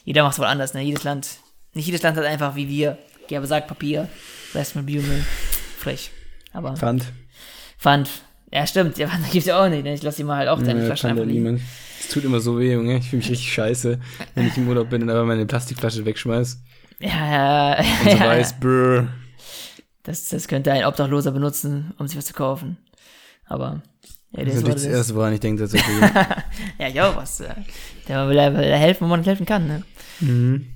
jeder macht es wohl anders, ne? Jedes Land, nicht jedes Land hat einfach wie wir. Gerbe sagt Papier, Rest mit Biomüll. Frech. Aber Pfand. Pfand. Ja, stimmt, ja, Pfand gibt's ja auch nicht, ne? Ich lass die mal halt auch deine Ja, Flaschen einfach ja liegen. Es tut immer so weh, Junge. Ich fühle mich richtig scheiße, wenn ich im Urlaub bin und aber meine Plastikflasche wegschmeiß. Ja, ja, Und so ja, weiß, brr. Das, das könnte ein Obdachloser benutzen, um sich was zu kaufen. Aber, ja, Das das ist natürlich das. Erste, woran ich denke tatsächlich. Ja, ich auch was. äh, Der will, will helfen, wo man nicht helfen kann, ne? mhm.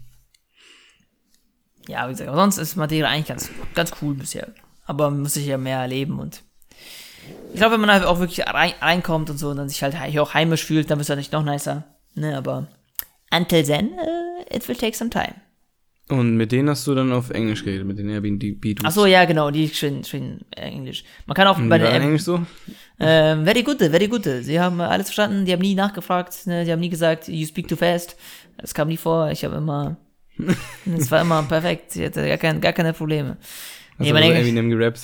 Ja, wie gesagt, aber sonst ist Madeira eigentlich ganz, ganz cool bisher. Aber man muss sich ja mehr erleben und ich glaube, wenn man halt auch wirklich rein, reinkommt und so und dann sich halt hier auch heimisch fühlt, dann wird es natürlich noch nicer. Ne, aber until then, uh, it will take some time. Und mit denen hast du dann auf Englisch geredet, mit den Airbnb-Dudes. Ach so, ja, genau, die schön, schön Englisch. Man kann auch Und bei den App- Englisch so? Ähm, very good, very good. Sie haben alles verstanden, die haben nie nachgefragt, ne? die haben nie gesagt, you speak too fast. Das kam nie vor, ich habe immer, es war immer perfekt, sie hatte gar, kein, gar keine Probleme. Hast Nee, du also Eminem gerappt?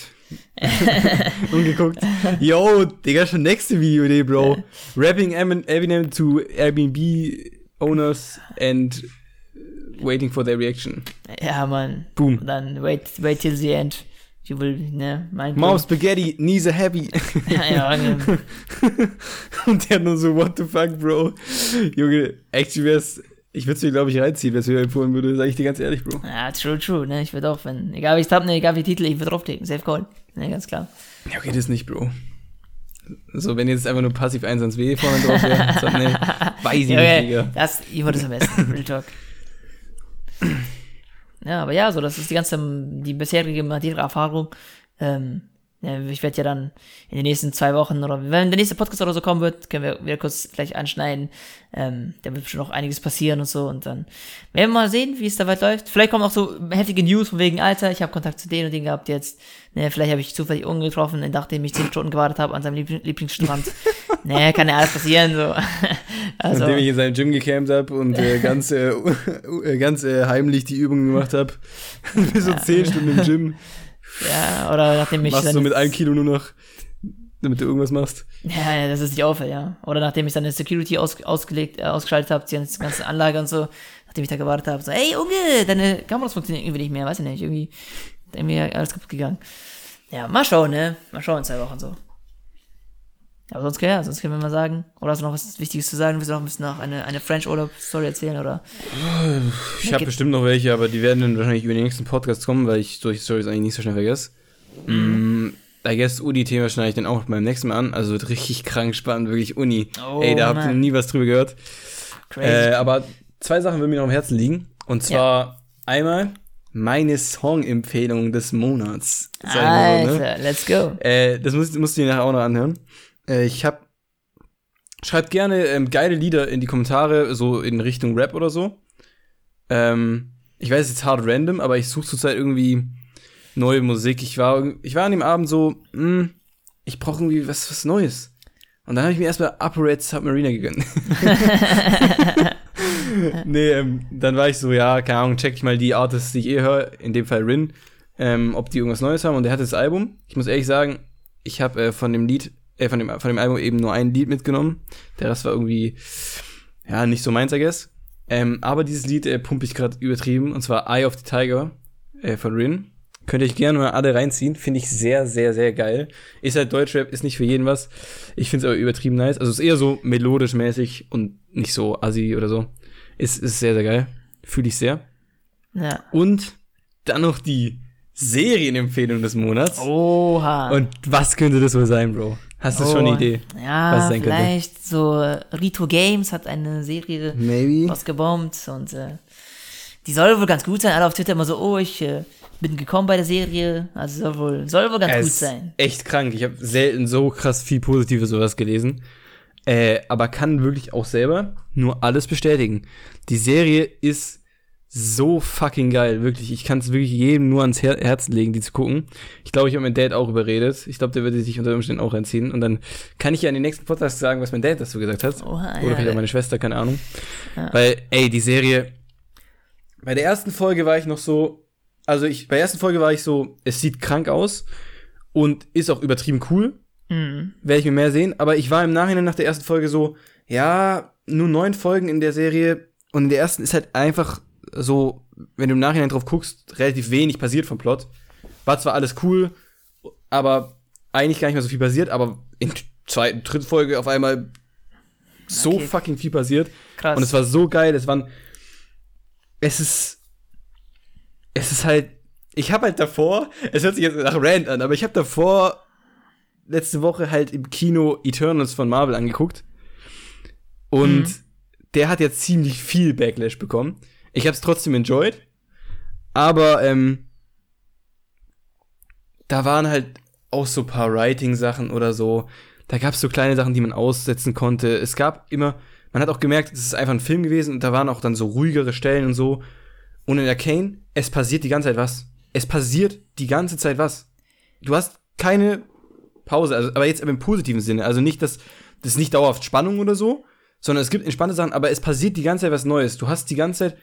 und geguckt. Yo, Digga, schon nächste Videoidee, Bro. Rapping Emin- Eminem to Airbnb owners and waiting for their reaction. Ja, Mann. Boom. Und dann wait, wait till the end. You will, ne, mein Mom Spaghetti, knees are happy. Ja, ja, und der hat nur so, what the fuck, Bro. Junge, actually wär's, ich würde es mir, glaube ich, reinziehen, wenn es mir empfohlen würde, sage ich dir ganz ehrlich, Bro. ja, true, true, ne, ich würde auch, wenn, egal wie ich hab, ne, egal wie Titel, ich würde draufklicken, safe call. Ne, ganz klar. Ja, okay, das nicht, Bro. So, wenn jetzt einfach nur passiv 1 ans W vorne drauf wäre, so, nee, weiß ich Ja, nicht, okay, Digga. das, ich würde es am besten, Real Talk. Ja, aber ja, so, das ist die ganze, die bisherige Madeira-Erfahrung. Ähm, ich werde ja dann in den nächsten zwei Wochen oder wenn der nächste Podcast oder so kommen wird, können wir wieder kurz vielleicht anschneiden. Ähm, da wird bestimmt noch einiges passieren und so und dann werden wir mal sehen, wie es da weit läuft. Vielleicht kommen auch so heftige News von wegen Alter, ich habe Kontakt zu denen und denen gehabt jetzt. Ne, vielleicht habe ich zufällig umgetroffen, nachdem ich zehn Stunden gewartet habe an seinem Liebl Lieblingsstrand. ne, kann ja alles passieren, so. also, Nachdem ich in seinem Gym gecampt habe und äh, ganz, äh, ganz äh, heimlich die Übungen gemacht habe. So 10 Stunden im Gym. Ja, oder nachdem ich Machst du mit einem Kilo nur noch, damit du irgendwas machst. Ja, ja, das ist nicht auffällt, ja. Oder nachdem ich dann eine Security aus, ausgelegt, äh, ausgeschaltet habe, die ganze Anlage und so, nachdem ich da gewartet habe, so, ey Junge, deine Kameras funktionieren irgendwie nicht mehr, weiß ich nicht, irgendwie, irgendwie alles kaputt gegangen. Ja, mal schauen, ne? Mal schauen in zwei Wochen so. Aber sonst, ja, sonst können wir mal sagen. Oder hast du noch was Wichtiges zu sagen? Willst du noch ein bisschen noch eine, eine French-Urlaub-Story erzählen? Oder? Ich habe bestimmt noch welche, aber die werden dann wahrscheinlich über den nächsten Podcast kommen, weil ich solche Stories eigentlich nicht so schnell vergesse. Mm, I guess Uni-Thema schneide ich dann auch beim nächsten Mal an. Also wird richtig krank spannend, wirklich Uni. Oh, Ey, da habt ihr nie was drüber gehört. Crazy. Äh, aber zwei Sachen würden mir noch am Herzen liegen. Und zwar einmal meine Song-Empfehlung des Monats. Mal so, ne? Alter, let's go. Äh, das musst, musst du dir nachher auch noch anhören. Äh, ich hab. Schreibt gerne ähm, geile Lieder in die Kommentare, so in Richtung Rap oder so. Ähm, ich weiß, es ist hard random, aber ich suche zurzeit irgendwie neue Musik. Ich war, ich war an dem Abend so, mh, ich brauche irgendwie was, was Neues. Und dann habe ich mir erstmal Upper Red Submariner gegönnt. nee, ähm, dann war ich so, ja, keine Ahnung, check ich mal die Artists, die ich eh höre, in dem Fall Rin, ähm, ob die irgendwas Neues haben. Und der hat das Album. Ich muss ehrlich sagen, ich habe äh, von dem Lied, äh, von dem, von dem Album eben nur ein Lied mitgenommen. Der Rest war irgendwie, ja, nicht so meins, I guess. Ähm, aber dieses Lied äh, pumpe ich gerade übertrieben, und zwar Eye of the Tiger äh, von Rin. Könnt ihr euch gerne mal alle reinziehen. Finde ich sehr, sehr, sehr geil. Ist halt Deutschrap, ist nicht für jeden was. Ich finde es aber übertrieben nice. Also ist eher so melodisch mäßig und nicht so assi oder so. Ist, ist sehr, sehr geil. Fühle ich sehr. Ja. Und dann noch die Serienempfehlung des Monats. Oha. Und was könnte das wohl sein, Bro? Hast du schon eine Oh, Idee? Ja, sein könnte? vielleicht so Rito Games hat eine Serie Maybe. rausgebombt und äh, die soll wohl ganz gut sein. Alle auf Twitter immer so, oh, ich äh, bin gekommen bei der Serie. Also soll wohl, soll wohl ganz Es gut ist sein. Echt krank. Ich habe selten so krass viel Positives sowas gelesen. Äh, aber kann wirklich auch selber nur alles bestätigen. Die Serie ist so fucking geil, wirklich. Ich kann es wirklich jedem nur ans Her Herzen legen, die zu gucken. Ich glaube, ich habe meinen Dad auch überredet. Ich glaube, der würde sich unter Umständen auch reinziehen. Und dann kann ich ja in den nächsten Podcast sagen, was mein Dad dazu gesagt hat. Oder ja, vielleicht auch meine Schwester, keine Ahnung. Ja. Weil, ey, die Serie. Bei der ersten Folge war ich noch so. Also, ich, bei der ersten Folge war ich so, es sieht krank aus und ist auch übertrieben cool. Mhm. Werde ich mir mehr sehen. Aber ich war im Nachhinein nach der ersten Folge so, ja, nur neun Folgen in der Serie. Und in der ersten ist halt einfach so, wenn du im Nachhinein drauf guckst, relativ wenig passiert vom Plot. War zwar alles cool, aber eigentlich gar nicht mehr so viel passiert, aber in der zweiten, dritten Folge auf einmal so Okay. fucking viel passiert. Krass. Und es war so geil, es waren. Es ist. Es ist halt. Ich habe halt davor, es hört sich jetzt nach Rand an, aber ich habe davor letzte Woche halt im Kino Eternals von Marvel angeguckt. Und Mhm. der hat jetzt ziemlich viel Backlash bekommen. Ich habe es trotzdem enjoyed. Aber ähm, da waren halt auch so paar Writing-Sachen oder so. Da gab es so kleine Sachen, die man aussetzen konnte. Es gab immer, man hat auch gemerkt, es ist einfach ein Film gewesen und da waren auch dann so ruhigere Stellen und so. Und in Arcane, es passiert die ganze Zeit was. Es passiert die ganze Zeit was. Du hast keine Pause, also, aber jetzt im positiven Sinne. Also nicht, dass das nicht dauerhaft Spannung oder so, sondern es gibt entspannte Sachen, aber es passiert die ganze Zeit was Neues. Du hast die ganze Zeit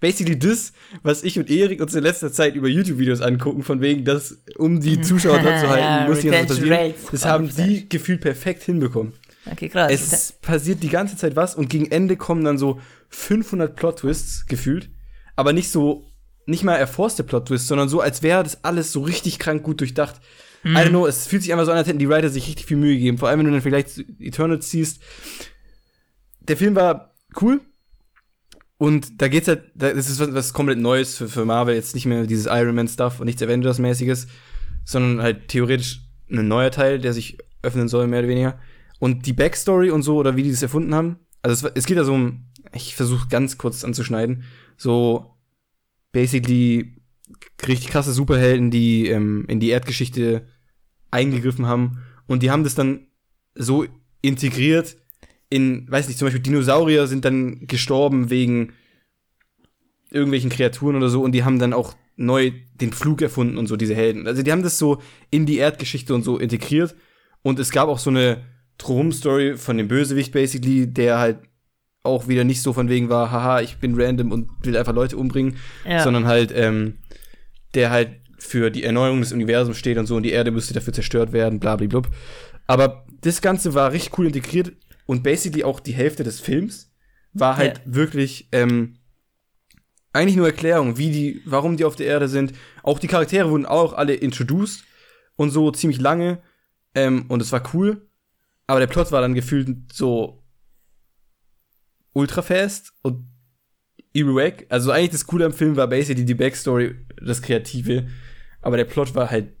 basically das, was ich und Erik uns in letzter Zeit über YouTube-Videos angucken, von wegen, dass, um die Zuschauer dort zu halten, Ja, muss Zeit Retention passieren. Rates, Das haben 100%. die gefühlt perfekt hinbekommen. Okay, krass. Es passiert die ganze Zeit was und gegen Ende kommen dann so 500 Plot-Twists gefühlt, aber nicht so, nicht mal erforste Plot-Twists, sondern so, als wäre das alles so richtig krank gut durchdacht. I don't know, es fühlt sich einfach so an, als hätten die Writer sich richtig viel Mühe gegeben. Vor allem, wenn du dann vielleicht Eternals siehst. Der Film war cool. Und da geht's halt, da- das ist was, was komplett Neues für, für Marvel. Jetzt nicht mehr dieses Iron Man-Stuff und nichts Avengers-mäßiges, sondern halt theoretisch ein neuer Teil, der sich öffnen soll, mehr oder weniger. Und die Backstory und so, oder wie die das erfunden haben, also es, es geht da so um, ich versuche ganz kurz anzuschneiden, so basically richtig krasse Superhelden, die ähm, in die Erdgeschichte eingegriffen haben und die haben das dann so integriert in, weiß nicht, zum Beispiel Dinosaurier sind dann gestorben wegen irgendwelchen Kreaturen oder so und die haben dann auch neu den Flug erfunden und so, diese Helden. Also die haben das so in die Erdgeschichte und so integriert und es gab auch so eine Drum-Story von dem Bösewicht basically, der halt auch wieder nicht so von wegen war, haha, ich bin random und will einfach Leute umbringen, Ja. sondern halt, ähm, der halt für die Erneuerung des Universums steht und so und die Erde müsste dafür zerstört werden, bla bla blub. Aber das Ganze war richtig cool integriert und basically auch die Hälfte des Films war halt Ja. wirklich ähm, eigentlich nur Erklärung, wie die, warum die auf der Erde sind. Auch die Charaktere wurden auch alle introduced und so ziemlich lange ähm, und es war cool. Aber der Plot war dann gefühlt so ultra fast und wack. Also eigentlich das Coole am Film war basically die Backstory, das Kreative. Aber der Plot war halt,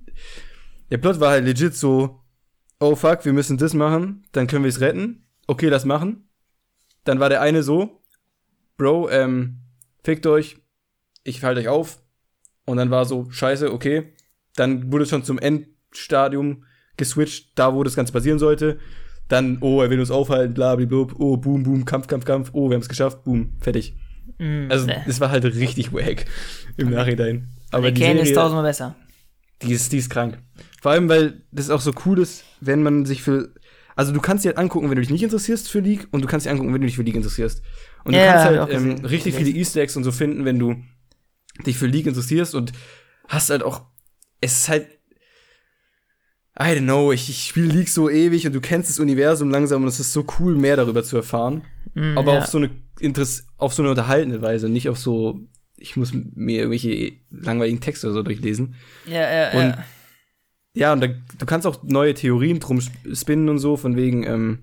der Plot war halt legit so, oh fuck, wir müssen das machen, dann können wir es retten. Okay, das machen. Dann war der eine so, Bro, ähm, fickt euch, ich halte euch auf. Und dann war so, scheiße, okay. Dann wurde es schon zum Endstadium geswitcht, da wo das Ganze passieren sollte. Dann, oh, er will uns aufhalten, blablabla, oh, boom, boom, Kampf, Kampf, Kampf, oh, wir haben es geschafft, boom, fertig. Mm, Also, das war halt richtig wack im Nachhinein. Aber die Kane ist Serie, tausendmal besser. die ist, die ist krank. Vor allem, weil das auch so cool ist, wenn man sich für. Also, du kannst dir halt angucken, wenn du dich nicht interessierst für League, und du kannst dir angucken, wenn du dich für League interessierst. Und du Ja, kannst halt auch ähm, richtig viele Easter Eggs und so finden, wenn du dich für League interessierst und hast halt auch. Es ist halt. I don't know, ich, ich spiele League so ewig und du kennst das Universum langsam und es ist so cool, mehr darüber zu erfahren. Mm, aber ja. auf so eine Interess auf so eine unterhaltende Weise, nicht auf so, ich muss mir irgendwelche langweiligen Texte oder so durchlesen. Ja, ja, Und ja. Ja, und da, du kannst auch neue Theorien drum sp- spinnen und so, von wegen, ähm,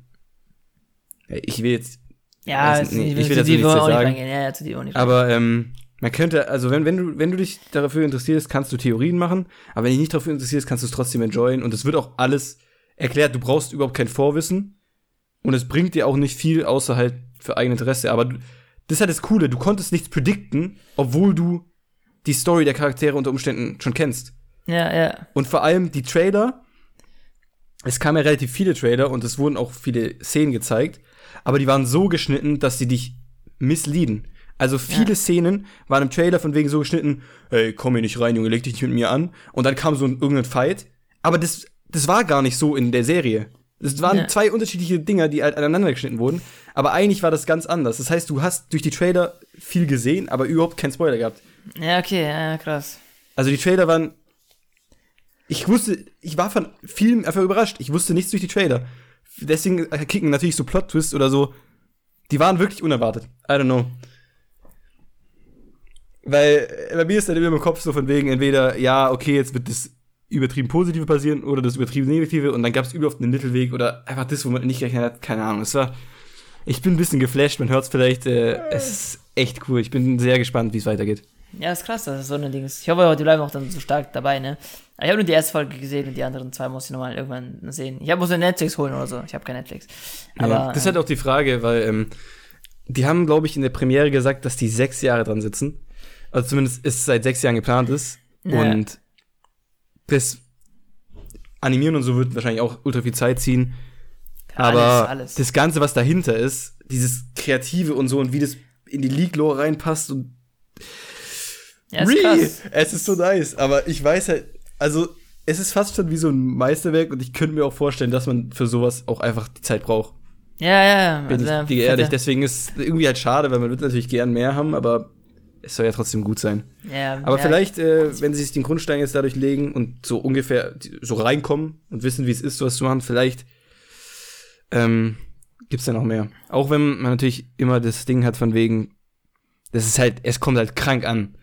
ich will jetzt, Ja, weiß ich will zu dazu nichts nicht sagen. Ja, ja, nicht. aber ähm, man könnte, also wenn, wenn du, wenn du dich dafür interessierst, kannst du Theorien machen, aber wenn du dich nicht dafür interessierst, kannst du es trotzdem enjoyen und es wird auch alles erklärt, du brauchst überhaupt kein Vorwissen und es bringt dir auch nicht viel, außer halt für eigene Interesse, aber du, das ist halt das Coole, du konntest nichts predikten, obwohl du die Story der Charaktere unter Umständen schon kennst. Ja, ja. Und vor allem die Trailer, es kamen ja relativ viele Trailer und es wurden auch viele Szenen gezeigt, aber die waren so geschnitten, dass sie dich misleaden. Also viele Ja. Szenen waren im Trailer von wegen so geschnitten, hey, komm hier nicht rein, Junge, leg dich nicht mit mir an. Und dann kam so ein irgendein Fight. Aber das, das war gar nicht so in der Serie. Das waren Ja. zwei unterschiedliche Dinger, die halt aneinander geschnitten wurden. Aber eigentlich war das ganz anders. Das heißt, du hast durch die Trailer viel gesehen, aber überhaupt keinen Spoiler gehabt. Ja, okay, ja, krass. Also die Trailer waren. Ich wusste, ich war von vielen einfach überrascht. Ich wusste nichts durch die Trailer. Deswegen äh, kicken natürlich so Plot-Twists oder so. Die waren wirklich unerwartet. I don't know. Weil äh, bei mir ist dann immer im Kopf so von wegen, entweder, ja, okay, jetzt wird das übertrieben Positive passieren oder das übertrieben Negative und dann gab es überhaupt einen Mittelweg oder einfach das, wo man nicht gerechnet hat. Keine Ahnung. Es war. Ich bin ein bisschen geflasht, man hört es vielleicht. Äh, es ist echt cool. Ich bin sehr gespannt, wie es weitergeht. Ja, ist krass, dass es so ein Ding ist. Ich hoffe, die bleiben auch dann so stark dabei, ne? Aber Ich habe nur die erste Folge gesehen und die anderen zwei muss ich nochmal irgendwann sehen. Ich hab- muss mir Netflix holen oder so. Ich habe kein Netflix. Aber ja, das ist halt auch die Frage, weil ähm, die haben, glaube ich, in der Premiere gesagt, dass die sechs Jahre dran sitzen. Also zumindest ist es seit sechs Jahren geplant ist. Ja. Und das Animieren und so wird wahrscheinlich auch ultra viel Zeit ziehen. alles, Aber alles. das Ganze, was dahinter ist, dieses Kreative und so und wie das in die League-Lore reinpasst und ja, ist Really? krass. Es ist so nice, aber ich weiß halt, also es ist fast schon wie so ein Meisterwerk und ich könnte mir auch vorstellen, dass man für sowas auch einfach die Zeit braucht. Ja, ja, ja. Bin Also, ich dir ehrlich. Deswegen ist es irgendwie halt schade, weil man wird natürlich gern mehr haben, aber es soll ja trotzdem gut sein. ja, Aber ja, vielleicht, äh, wenn sie sich den Grundstein jetzt dadurch legen und so ungefähr so reinkommen und wissen, wie es ist, sowas zu machen, vielleicht ähm, gibt's da noch mehr. Auch wenn man natürlich immer das Ding hat von wegen, das ist halt, es kommt halt krank an.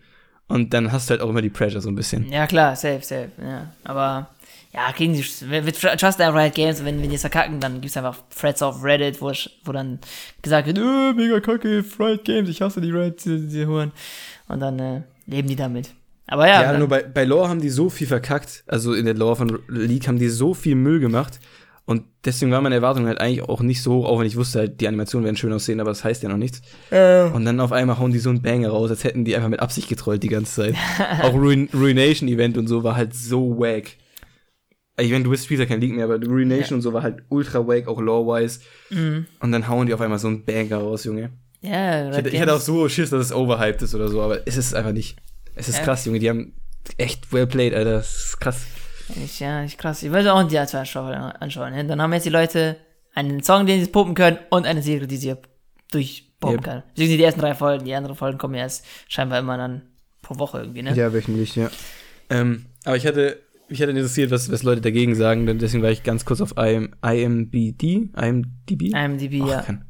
Und dann hast du halt auch immer die Pressure so ein bisschen. Ja, klar, safe, safe. Ja. Aber ja, kriegen die. Mit Trust and Riot Games, wenn, wenn die es verkacken, dann gibt's einfach Threads auf Reddit, wo, wo dann gesagt wird, äh, mega kacke, Riot Games, ich hasse die Riot, die, die Huren. Und dann äh, leben die damit. Aber ja, Ja, nur bei, bei Lore haben die so viel verkackt. Also in der Lore von League haben die so viel Müll gemacht. Und deswegen war meine Erwartung halt eigentlich auch nicht so, auch wenn ich wusste, halt, die Animationen werden schön aussehen, aber das heißt ja noch nichts. Und dann auf einmal hauen die so einen Banger raus, als hätten die einfach mit Absicht getrollt die ganze Zeit. auch Ruin Ruination Event und so war halt so wack. Ich meine, du bist Spieler kein League mehr, aber Ruination und so war halt ultra wack, auch lore-wise. Mhm. Und dann hauen die auf einmal so einen Banger raus, Junge. ja, Ich hätte, ich hätte auch so Schiss, dass es overhyped ist oder so, aber es ist einfach nicht. Es ist Ja. krass, Junge. Die haben echt well played, Alter. Das ist krass. Ich, ja, ich krass. Ich wollte auch die zwei Staffeln anschauen. Ne? Dann haben jetzt die Leute einen Song, den sie pumpen können und eine Serie, die sie durchpumpen Yep. können. Beziehungsweise die ersten drei Folgen, die anderen Folgen kommen ja erst scheinbar immer dann pro Woche irgendwie, ne? Ja, wöchentlich, ja. Ähm, aber ich hatte, mich hatte interessiert, was, was Leute dagegen sagen, denn deswegen war ich ganz kurz auf IM, IMBD, IMDb. IMDb, Ach, ja. kann-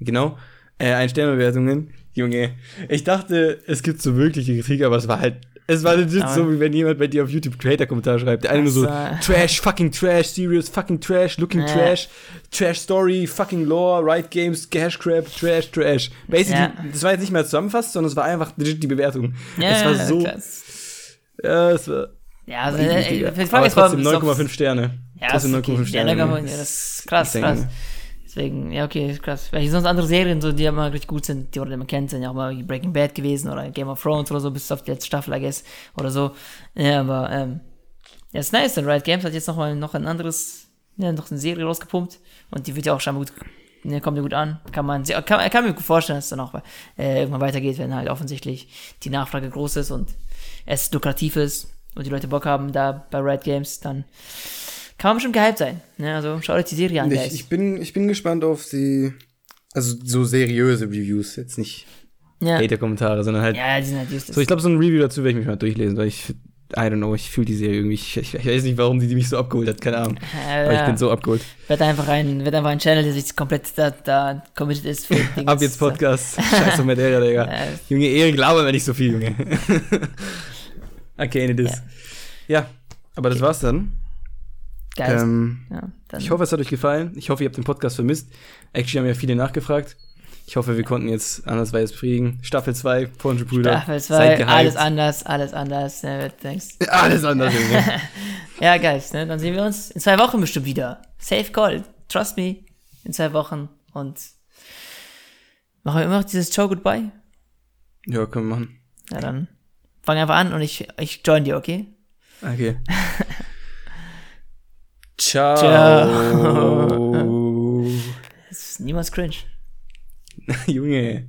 Genau. Äh, ein Sternbewertungen. Junge, ich dachte, es gibt so wirkliche Kritik, aber es war halt, es war legit Aber- so, wie wenn jemand bei dir auf YouTube Creator-Kommentar schreibt. Der eine nur so, Trash, fucking Trash, Serious, fucking Trash, Looking Ja. Trash, Trash Story, fucking Lore, Right Games, Cash Grab, Trash, Trash. Basically, Ja. das war jetzt nicht mehr zusammenfasst, sondern es war einfach legit die Bewertung. Ja, es war so, krass. ja, es war, Ja, also, äh, wichtiger. die Aber Frage 9,5 Sterne. Ja, trotzdem ist okay. 9,5 Sterne. Ja, 9,5, ja, das ist krass, Ich. Deswegen, ja, okay, krass. Weil sonst andere Serien, so, die immer richtig gut sind, die oder die man kennt, sind ja auch mal Breaking Bad gewesen oder Game of Thrones oder so, bis auf die letzte Staffel, I guess, oder so. Ja, aber, ähm, ja, ist nice, denn Riot Games hat jetzt noch mal noch ein anderes, ja, noch eine Serie rausgepumpt und die wird ja auch scheinbar gut ne, kommt mir gut an. Kann man, kann, kann mir gut vorstellen, dass es dann auch äh, irgendwann weitergeht, wenn halt offensichtlich die Nachfrage groß ist und es lukrativ ist und die Leute Bock haben da bei Red Games, dann kann man bestimmt gehypt sein. Ne? Also schaut euch die Serie an, Ich, ich, bin, ich bin gespannt auf die, also so seriöse Reviews, jetzt nicht ja. Hater-Kommentare, sondern halt. ja, die sind halt useless. So, ich glaube, so ein Review dazu werde ich mich mal durchlesen, weil ich, I don't know, ich fühle die Serie irgendwie. Ich, ich, ich weiß nicht, warum die, die mich so abgeholt hat, keine Ahnung. äh, Aber ich ja. bin so abgeholt. wird einfach ein, wird einfach ein Channel, der sich komplett da, da committed ist für Dinge. Ab jetzt Podcast. Scheiß auf Madeira, Digga. Äh, Junge, Erik, laber mir nicht so viel, Junge. okay, it is. Ja, aber das war's dann. Geil. Ähm, ja, ich hoffe, es hat euch gefallen. Ich hoffe, ihr habt den Podcast vermisst. Actually haben ja viele nachgefragt. Ich hoffe, wir konnten jetzt andersweise befriedigen. Staffel 2, Pornge Brüder. Staffel Seid 2, gehypt. alles anders, alles anders. Ne, thanks. Alles anders. Ja, guys, ne? Dann sehen wir uns in zwei Wochen bestimmt wieder. Safe Call. Trust me. In zwei Wochen. Und machen wir immer noch dieses Show Goodbye? ja, können wir machen. Ja, dann fang einfach an und ich, ich join dir, okay? Okay. Ciao. Ciao. Das ist niemals cringe. Junge.